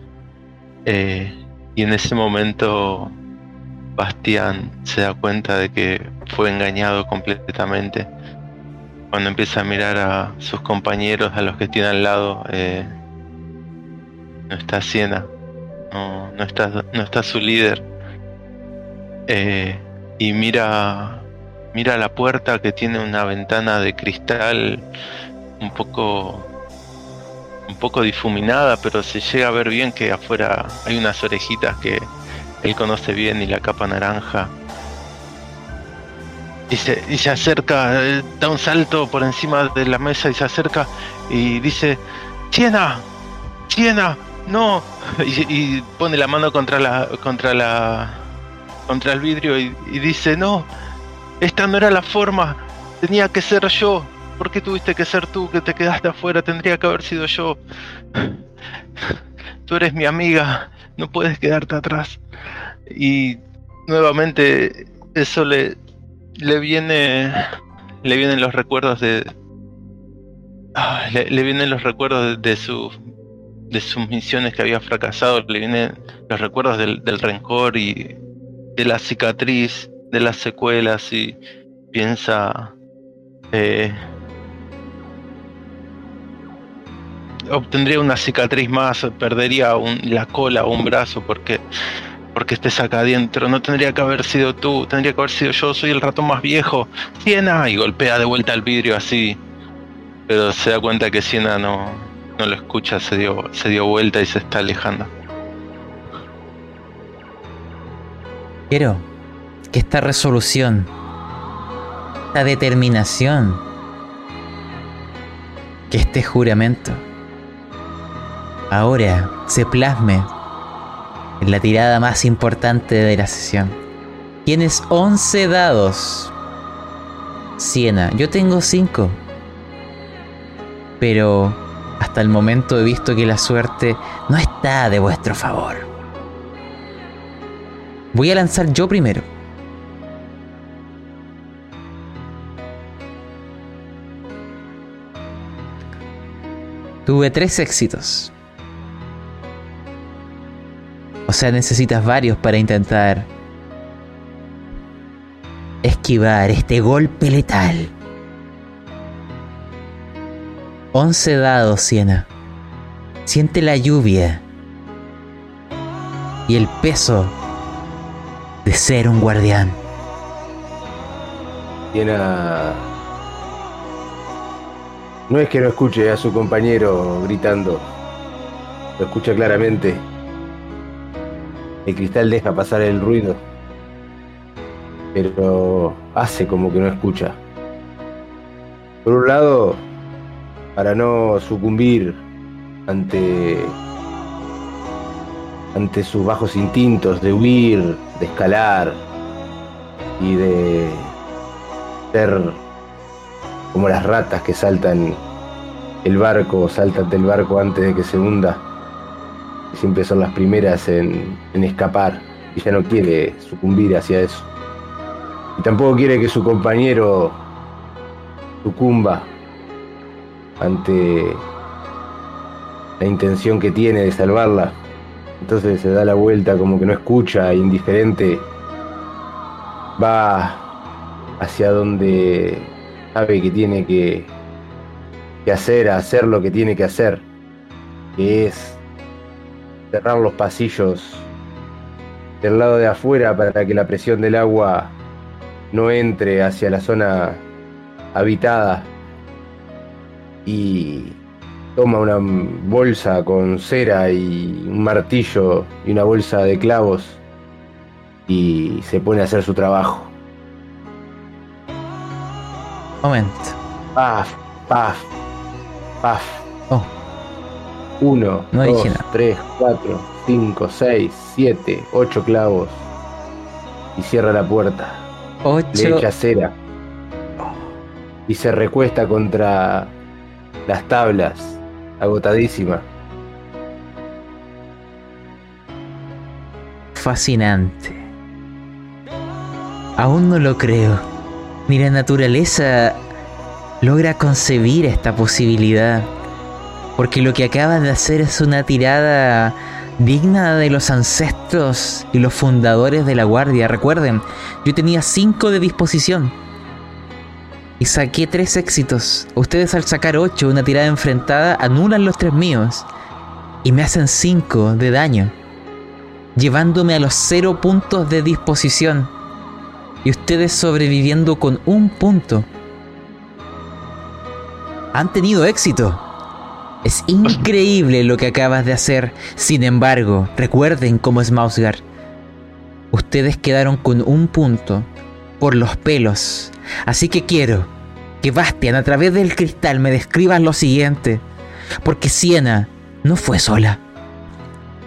Eh, y en ese momento Bastián se da cuenta de que fue engañado completamente. Cuando empieza a mirar a sus compañeros, a los que tiene al lado, eh, no está Siena, no, está, no está su líder. Eh, y mira, mira la puerta que tiene una ventana de cristal un poco un poco difuminada, pero se llega a ver bien que afuera hay unas orejitas que él conoce bien y la capa naranja. Y se, acerca, eh, da un salto por encima de la mesa y se acerca y dice, Siena, Siena, no. Y, pone la mano contra la, contra la, contra el vidrio y, y dice, no, esta no era la forma, tenía que ser yo. ¿Por qué tuviste que ser tú que te quedaste afuera? Tendría que haber sido yo. Tú eres mi amiga, no puedes quedarte atrás. Y nuevamente eso le, le viene le vienen los recuerdos de ah, le, vienen los recuerdos de, su de sus misiones que había fracasado le vienen los recuerdos del, del rencor y de la cicatriz de las secuelas y piensa eh, obtendría una cicatriz más, perdería la cola o un brazo porque porque estés acá adentro. No tendría que haber sido tú, tendría que haber sido yo. Soy el ratón más viejo. Siena y golpea de vuelta el vidrio así. Pero se da cuenta que Siena no, no lo escucha, se dio, se dio vuelta y se está alejando. Quiero que esta resolución, esta determinación, que este juramento ahora se plasme en la tirada más importante de la sesión. Tienes 11 dados. Siena, yo tengo 5. Pero hasta el momento he visto que la suerte no está de vuestro favor. Voy a lanzar yo primero. Tuve tres éxitos. O sea, necesitas varios para intentar esquivar este golpe letal. 11 dados, Siena. Siente la lluvia y el peso de ser un guardián. Siena no es que no escuche a su compañero gritando, lo escucha claramente. El cristal deja pasar el ruido, pero hace como que no escucha. Por un lado, para no sucumbir ante ante sus bajos instintos de huir, de escalar y de ser como las ratas que saltan el barco, saltan del barco antes de que se hunda siempre son las primeras en, escapar y ya no quiere sucumbir hacia eso. Y tampoco quiere que su compañero sucumba ante la intención que tiene de salvarla. Entonces se da la vuelta como que no escucha, indiferente. Va hacia donde sabe que tiene que, que hacer, hacer lo que tiene que hacer, que es cerrar los pasillos del lado de afuera para que la presión del agua no entre hacia la zona habitada y toma una bolsa con cera y un martillo y una bolsa de clavos y se pone a hacer su trabajo. Momento. Paf, paf, paf. Oh, Uno, No dos, dije nada. tres, cuatro, cinco, seis, siete, ocho clavos. Y cierra la puerta. Le ocho. echa cera. Y se recuesta contra las tablas, agotadísima. Fascinante. Aún no lo creo. Ni la naturaleza logra concebir esta posibilidad. Porque lo que acabas de hacer es una tirada digna de los ancestros y los fundadores de la guardia. Recuerden, yo tenía 5 de disposición. Y saqué 3 éxitos. Ustedes al sacar 8, una tirada enfrentada, anulan los 3 míos. Y me hacen 5 de daño llevándome a los cero puntos de disposición y ustedes sobreviviendo con un punto. Han tenido éxito. Es increíble lo que acabas de hacer. Sin embargo, recuerden cómo es Mausgar. Ustedes quedaron con un punto por los pelos. Así que quiero que Bastian a través del cristal me describas lo siguiente. Porque Siena no fue sola.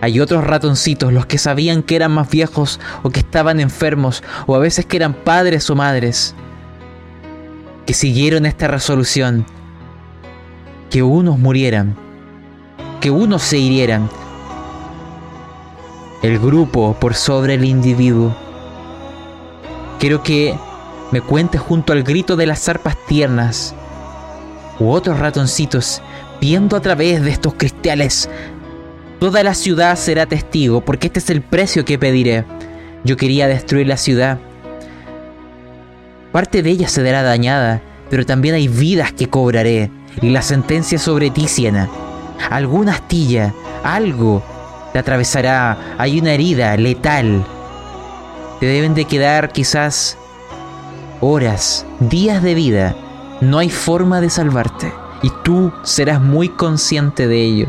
Hay otros ratoncitos, los que sabían que eran más viejos o que estaban enfermos o a veces que eran padres o madres, que siguieron esta resolución, que unos murieran, que unos se hirieran, el grupo por sobre el individuo. Quiero que me cuentes junto al grito de las zarpas tiernas u otros ratoncitos viendo a través de estos cristales Toda la ciudad será testigo, porque este es el precio que pediré. Yo quería destruir la ciudad. Parte de ella se dará dañada, pero también hay vidas que cobraré. Y la sentencia sobre ti, Siena. Alguna astilla, algo te atravesará. Hay una herida letal. Te deben de quedar quizás horas, días de vida. No hay forma de salvarte. Y tú serás muy consciente de ello.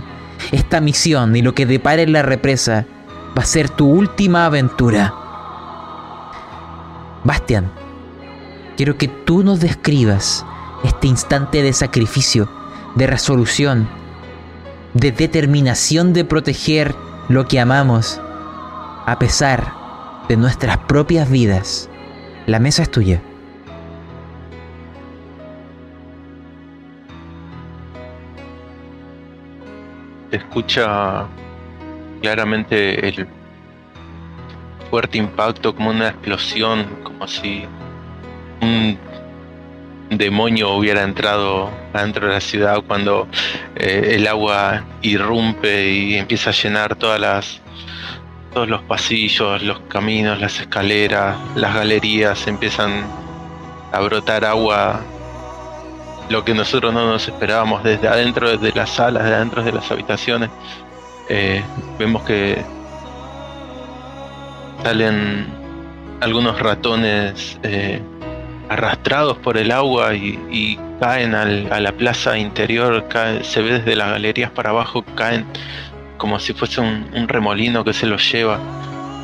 Esta misión y lo que depara en la represa va a ser tu última aventura. Bastian, quiero que tú nos describas este instante de sacrificio, de resolución, de determinación de proteger lo que amamos, a pesar de nuestras propias vidas. La mesa es tuya. Escucha claramente el fuerte impacto como una explosión, como si un demonio hubiera entrado adentro de la ciudad cuando eh, el agua irrumpe y empieza a llenar todas las todos los pasillos, los caminos, las escaleras, las galerías, empiezan a brotar agua lo que nosotros no nos esperábamos desde adentro de las salas, de adentro de las habitaciones. Eh, vemos que salen algunos ratones eh, arrastrados por el agua y, caen al- a la plaza interior, se ve desde las galerías para abajo, caen como si fuese un, un remolino que se los lleva,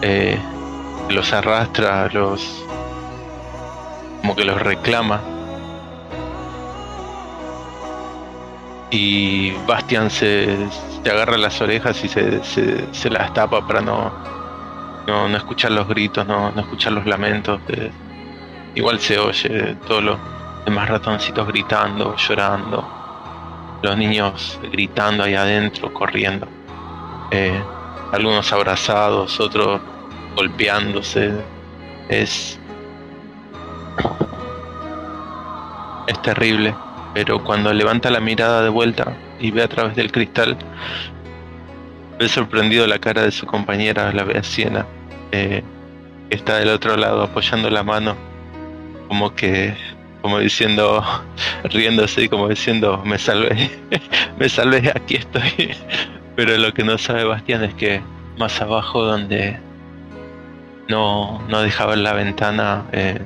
eh, los arrastra, los como que los reclama. Y Bastian se, se agarra las orejas y se, se, se las tapa para no, no, no escuchar los gritos, no, no escuchar los lamentos. de- igual se oye todos los demás ratoncitos gritando, llorando, los niños gritando ahí adentro, corriendo. Eh, algunos abrazados, otros golpeándose. Es es terrible, pero cuando levanta la mirada de vuelta y ve a través del cristal, ve sorprendido la cara de su compañera, la ve Siena, eh, que está del otro lado apoyando la mano, como que, como diciendo, riéndose y como diciendo, me salvé, me salvé, aquí estoy. Pero lo que no sabe Bastián es que más abajo donde no, no dejaba la ventana, eh,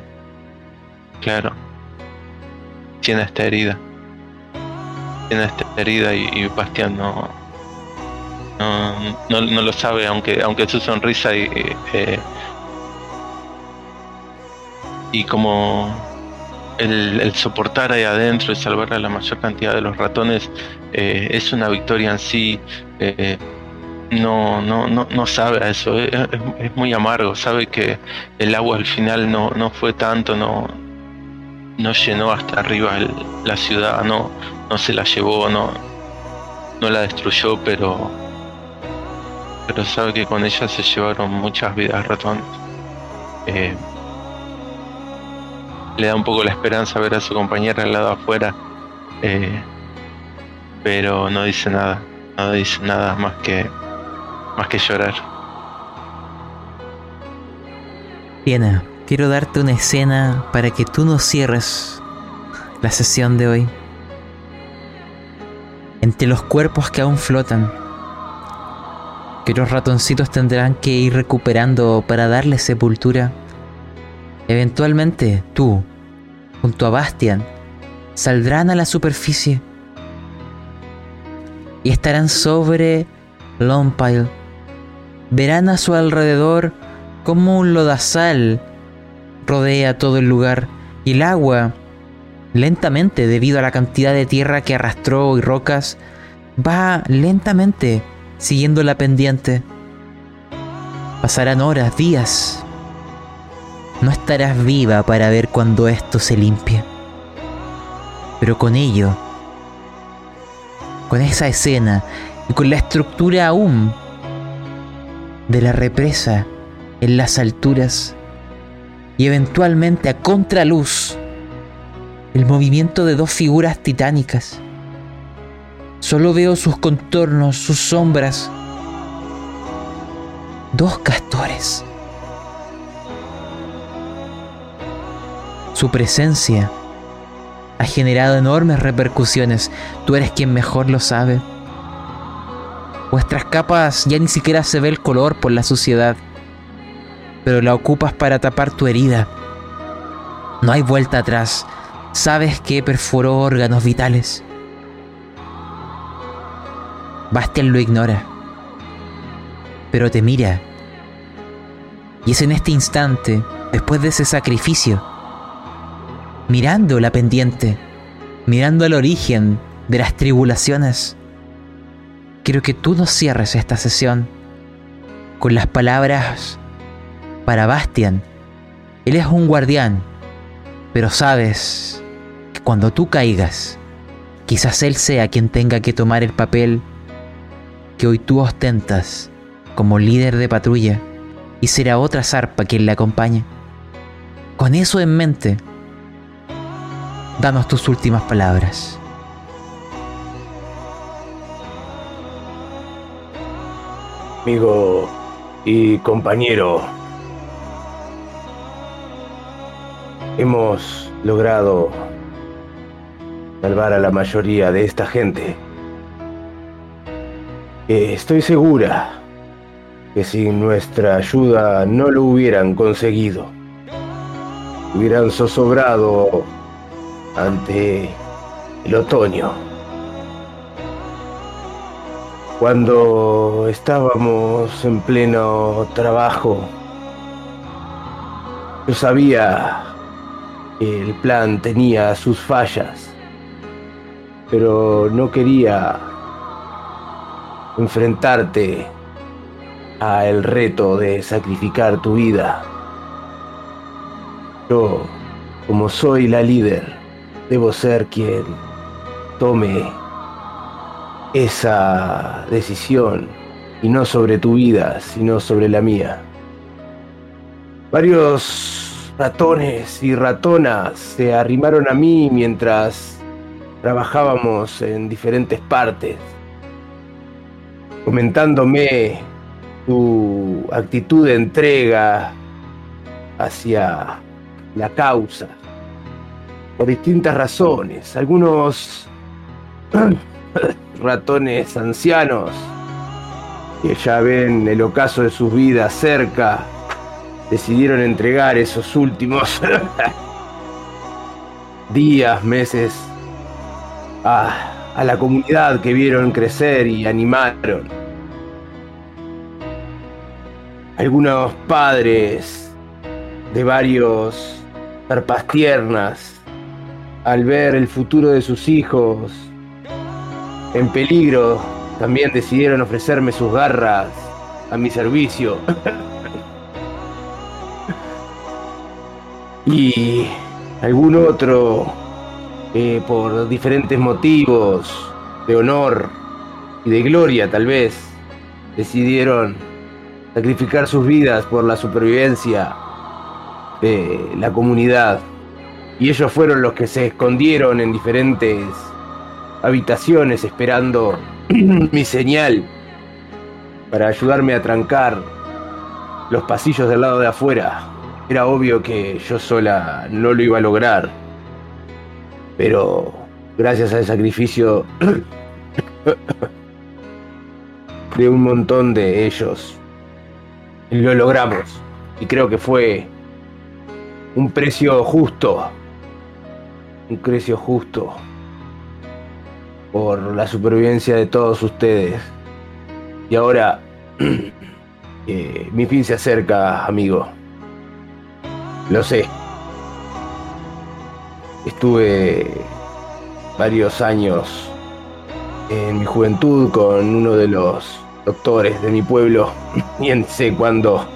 claro, tiene esta herida. Tiene esta herida y, Bastián no, no, no, lo sabe, aunque, aunque su sonrisa y, eh, y como el, soportar ahí adentro y salvar a la mayor cantidad de los ratones eh, es una victoria en sí. Eh, no, no, no, no sabe a eso, es, muy amargo, sabe que el agua al final no, no fue tanto, no, no llenó hasta arriba la ciudad, no, no se la llevó, no, no la destruyó, pero, pero sabe que con ella se llevaron muchas vidas ratones. Eh, le da un poco la esperanza ver a su compañera al lado afuera, eh, pero no dice nada, no dice nada más que más que llorar. Tiena, quiero darte una escena para que tú nos cierres la sesión de hoy. Entre los cuerpos que aún flotan, que los ratoncitos tendrán que ir recuperando para darle sepultura Eventualmente tú, junto a Bastian, saldrán a la superficie y estarán sobre Longpile. Verán a su alrededor como un lodazal rodea todo el lugar y el agua, lentamente debido a la cantidad de tierra que arrastró y rocas, va lentamente siguiendo la pendiente. Pasarán horas, días, no estarás viva para ver cuando esto se limpie. Pero con ello, con esa escena y con la estructura aún de la represa en las alturas y eventualmente a contraluz, el movimiento de dos figuras titánicas. Solo veo sus contornos, sus sombras. Dos castores Su presencia ha generado enormes repercusiones. Tú eres quien mejor lo sabe. Vuestras capas ya ni siquiera se ve el color por la suciedad, pero la ocupas para tapar tu herida. No hay vuelta atrás. Sabes que perforó órganos vitales. Bastian lo ignora, pero te mira. Y es en este instante, después de ese sacrificio, mirando la pendiente, mirando el origen de las tribulaciones. Quiero que tú nos cierres esta sesión con las palabras para Bastian. Él es un guardián, pero sabes que cuando tú caigas, quizás él sea quien tenga que tomar el papel que hoy tú ostentas como líder de patrulla y será otra zarpa quien le acompañe. Con eso en mente, danos tus últimas palabras. Amigo y compañero, hemos logrado salvar a la mayoría de esta gente. estoy segura que sin nuestra ayuda no lo hubieran conseguido. Hubieran zozobrado ante el otoño. Cuando estábamos en pleno trabajo, yo sabía que el plan tenía sus fallas, pero no quería enfrentarte a el reto de sacrificar tu vida. Yo, como soy la líder, debo ser quien tome esa decisión y no sobre tu vida, sino sobre la mía. Varios ratones y ratonas se arrimaron a mí mientras trabajábamos en diferentes partes, comentándome su actitud de entrega hacia la causa, por distintas razones. Algunos ratones ancianos que ya ven el ocaso de sus vidas cerca, decidieron entregar esos últimos días, meses a, la comunidad que vieron crecer y animaron. Algunos padres de varios zarpas tiernas, al ver el futuro de sus hijos en peligro, también decidieron ofrecerme sus garras a mi servicio. y algún otro, eh, por diferentes motivos de honor y de gloria tal vez, decidieron sacrificar sus vidas por la supervivencia de la comunidad. Y ellos fueron los que se escondieron en diferentes habitaciones esperando mi señal para ayudarme a trancar los pasillos del lado de afuera. Era obvio que yo sola no lo iba a lograr. Pero gracias al sacrificio de un montón de ellos, lo logramos. Y creo que fue un precio justo. Un precio justo por la supervivencia de todos ustedes. Y ahora eh, mi fin se acerca, amigo. Lo sé. Estuve varios años en mi juventud con uno de los doctores de mi pueblo y sé cuando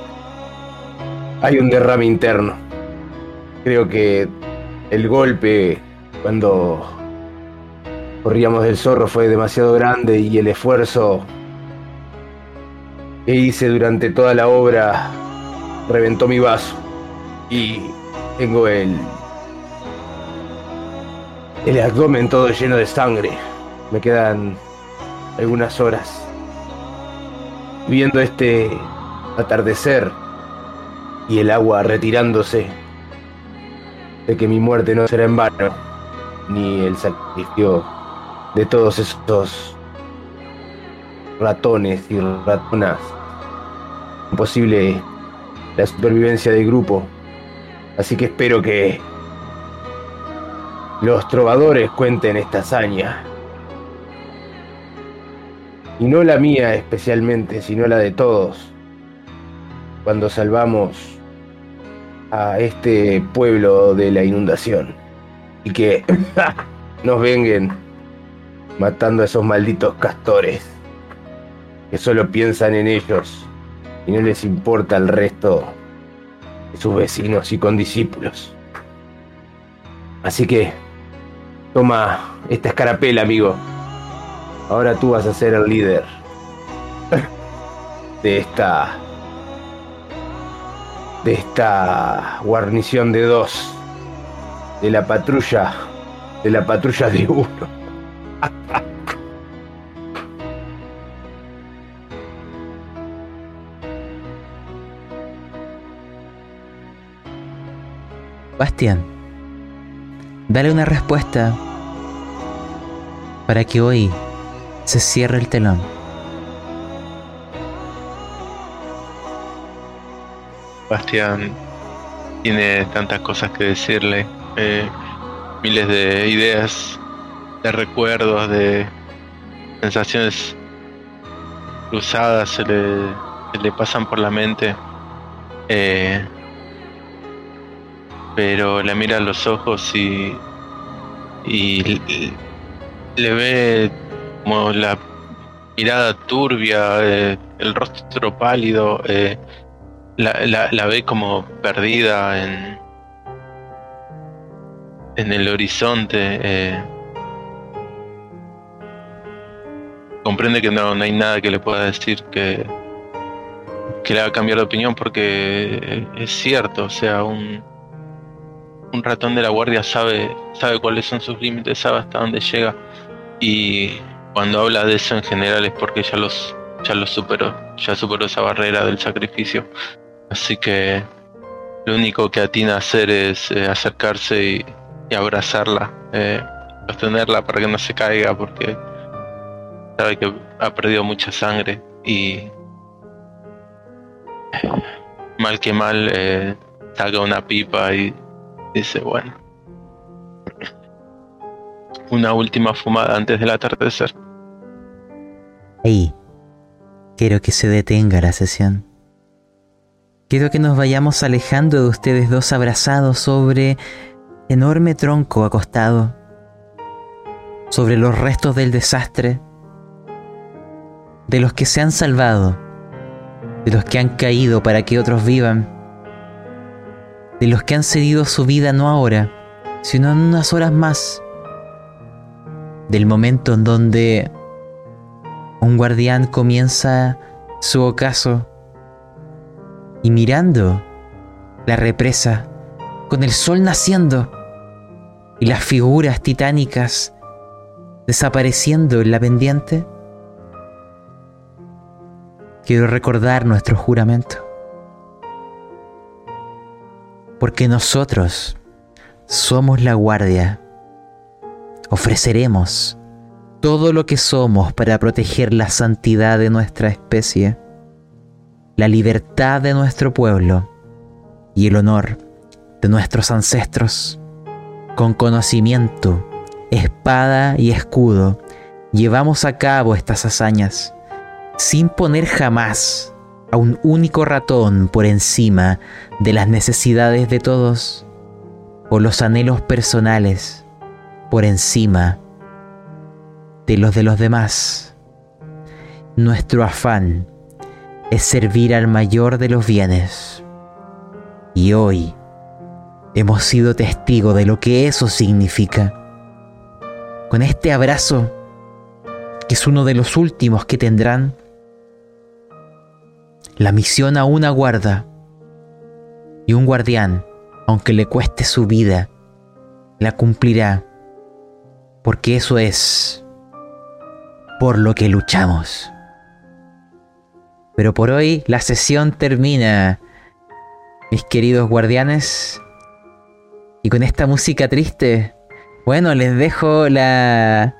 hay un derrame interno. Creo que el golpe cuando corríamos del zorro fue demasiado grande y el esfuerzo que hice durante toda la obra reventó mi vaso y tengo el el abdomen todo lleno de sangre. Me quedan algunas horas viendo este atardecer y el agua retirándose de que mi muerte no será en vano ni el sacrificio de todos estos ratones y ratonas. Imposible la supervivencia del grupo. Así que espero que los trovadores cuenten esta hazaña. Y no la mía especialmente, sino la de todos. Cuando salvamos a este pueblo de la inundación. Y que nos vengan matando a esos malditos castores que solo piensan en ellos y no les importa el resto de sus vecinos y condiscípulos. Así que toma esta escarapela, amigo. Ahora tú vas a ser el líder de esta de esta guarnición de dos de la patrulla de la patrulla de uno. Bastián, dale una respuesta para que hoy se cierre el telón. Bastián tiene tantas cosas que decirle, eh, miles de ideas de recuerdos, de sensaciones cruzadas se le, pasan por la mente. Eh, pero le mira a los ojos y, y le ve como la mirada turbia, eh, el rostro pálido, eh, la, ve como perdida en, en el horizonte. Eh, comprende que no, no hay nada que le pueda decir que, que le haga cambiar de opinión porque es cierto, o sea, un, un ratón de la guardia sabe, sabe cuáles son sus límites, sabe hasta dónde llega. Y cuando habla de eso en general es porque ya los, ya los superó, ya superó esa barrera del sacrificio. Así que lo único que atina a hacer es eh, acercarse y, abrazarla, eh, sostenerla para que no se caiga porque sabe que ha perdido mucha sangre y mal que mal eh, saca una pipa y dice bueno una última fumada antes del atardecer. Ahí, quiero que se detenga la sesión. Quiero que nos vayamos alejando de ustedes dos abrazados sobre enorme tronco acostado, sobre los restos del desastre, de los que se han salvado, de los que han caído para que otros vivan, de los que han cedido su vida no ahora, sino en unas horas más del momento en donde un guardián comienza su ocaso y mirando la represa con el sol naciendo y las figuras titánicas desapareciendo en la pendiente, quiero recordar nuestro juramento. Porque nosotros somos la guardia ofreceremos todo lo que somos para proteger la santidad de nuestra especie, la libertad de nuestro pueblo y el honor de nuestros ancestros. Con conocimiento, espada y escudo, llevamos a cabo estas hazañas, sin poner jamás a un único ratón por encima de las necesidades de todos o los anhelos personales por encima de los de los demás. Nuestro afán es servir al mayor de los bienes. Y hoy hemos sido testigos de lo que eso significa. Con este abrazo, que es uno de los últimos que tendrán, la misión aún aguarda. Y un guardián, aunque le cueste su vida, la cumplirá porque eso es por lo que luchamos. Pero por hoy la sesión termina, mis queridos guardianes. Y con esta música triste, bueno, les dejo la...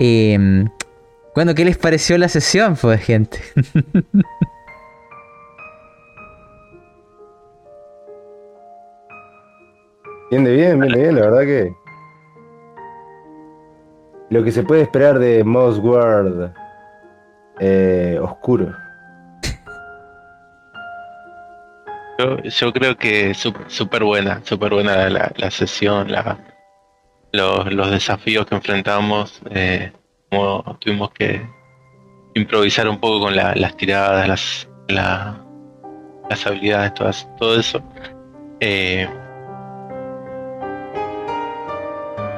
Em, bueno, ¿qué les pareció la sesión, pues, gente? bien de bien, bien bien, la verdad que lo que se puede esperar de Moss World eh, oscuro. Yo, creo que súper buena, súper buena la, sesión, la, los, desafíos que enfrentamos, eh, como tuvimos que improvisar un poco con las tiradas, las, las habilidades, todas, todo eso. Eh,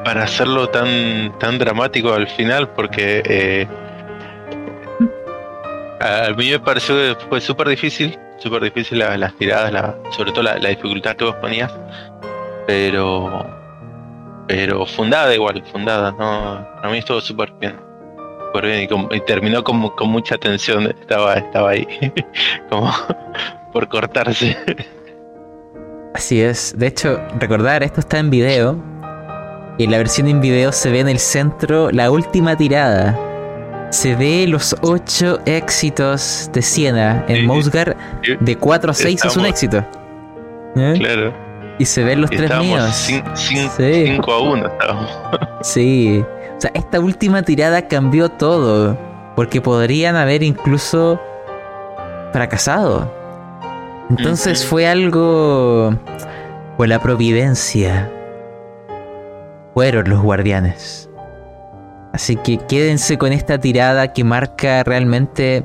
para hacerlo tan, tan dramático al final, porque eh, a mí me pareció que fue súper difícil, súper difícil las, tiradas, sobre todo la, dificultad que vos ponías, pero pero fundada igual, fundada, no, a mí estuvo súper bien, bien y, terminó con, con, mucha tensión, estaba, estaba ahí, como por cortarse. Así es, de hecho, recordar, esto está en video, y en la versión en video se ve en el centro la última tirada. Se ve los ocho éxitos de Siena. En Mosgar de 4 a 6 es un éxito. ¿Eh? Claro. Y se ven los tres míos. 5 a 1 estábamos. Sí. O sea, esta última tirada cambió todo. Porque podrían haber incluso fracasado. Entonces fue algo. Fue la providencia fueron los guardianes. Así que quédense con esta tirada que marca realmente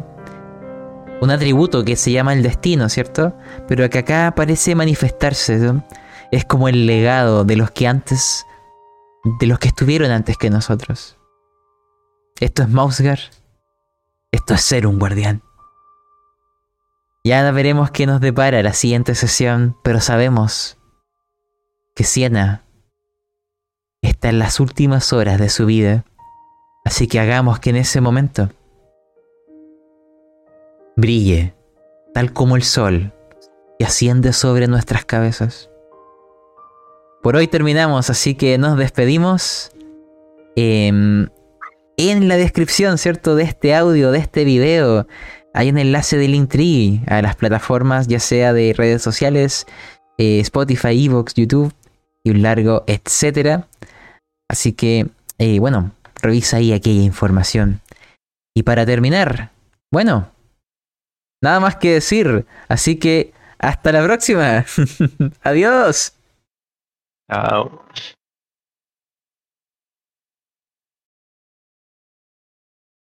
un atributo que se llama el destino, ¿cierto? Pero que acá parece manifestarse. Es como el legado de los que antes, de los que estuvieron antes que nosotros. Esto es Mausgar. Esto es ser un guardián. Ya veremos qué nos depara la siguiente sesión, pero sabemos que Siena está en las últimas horas de su vida. Así que hagamos que en ese momento brille, tal como el sol, y asciende sobre nuestras cabezas. Por hoy terminamos, así que nos despedimos. Em, en la descripción, ¿cierto? De este audio, de este video, hay un enlace de Linktree a las plataformas, ya sea de redes sociales, eh, Spotify, Evox, YouTube y un largo etcétera. Así que, eh, bueno, revisa ahí aquella información. Y para terminar, bueno, nada más que decir. Así que hasta la próxima. Adiós. Chao.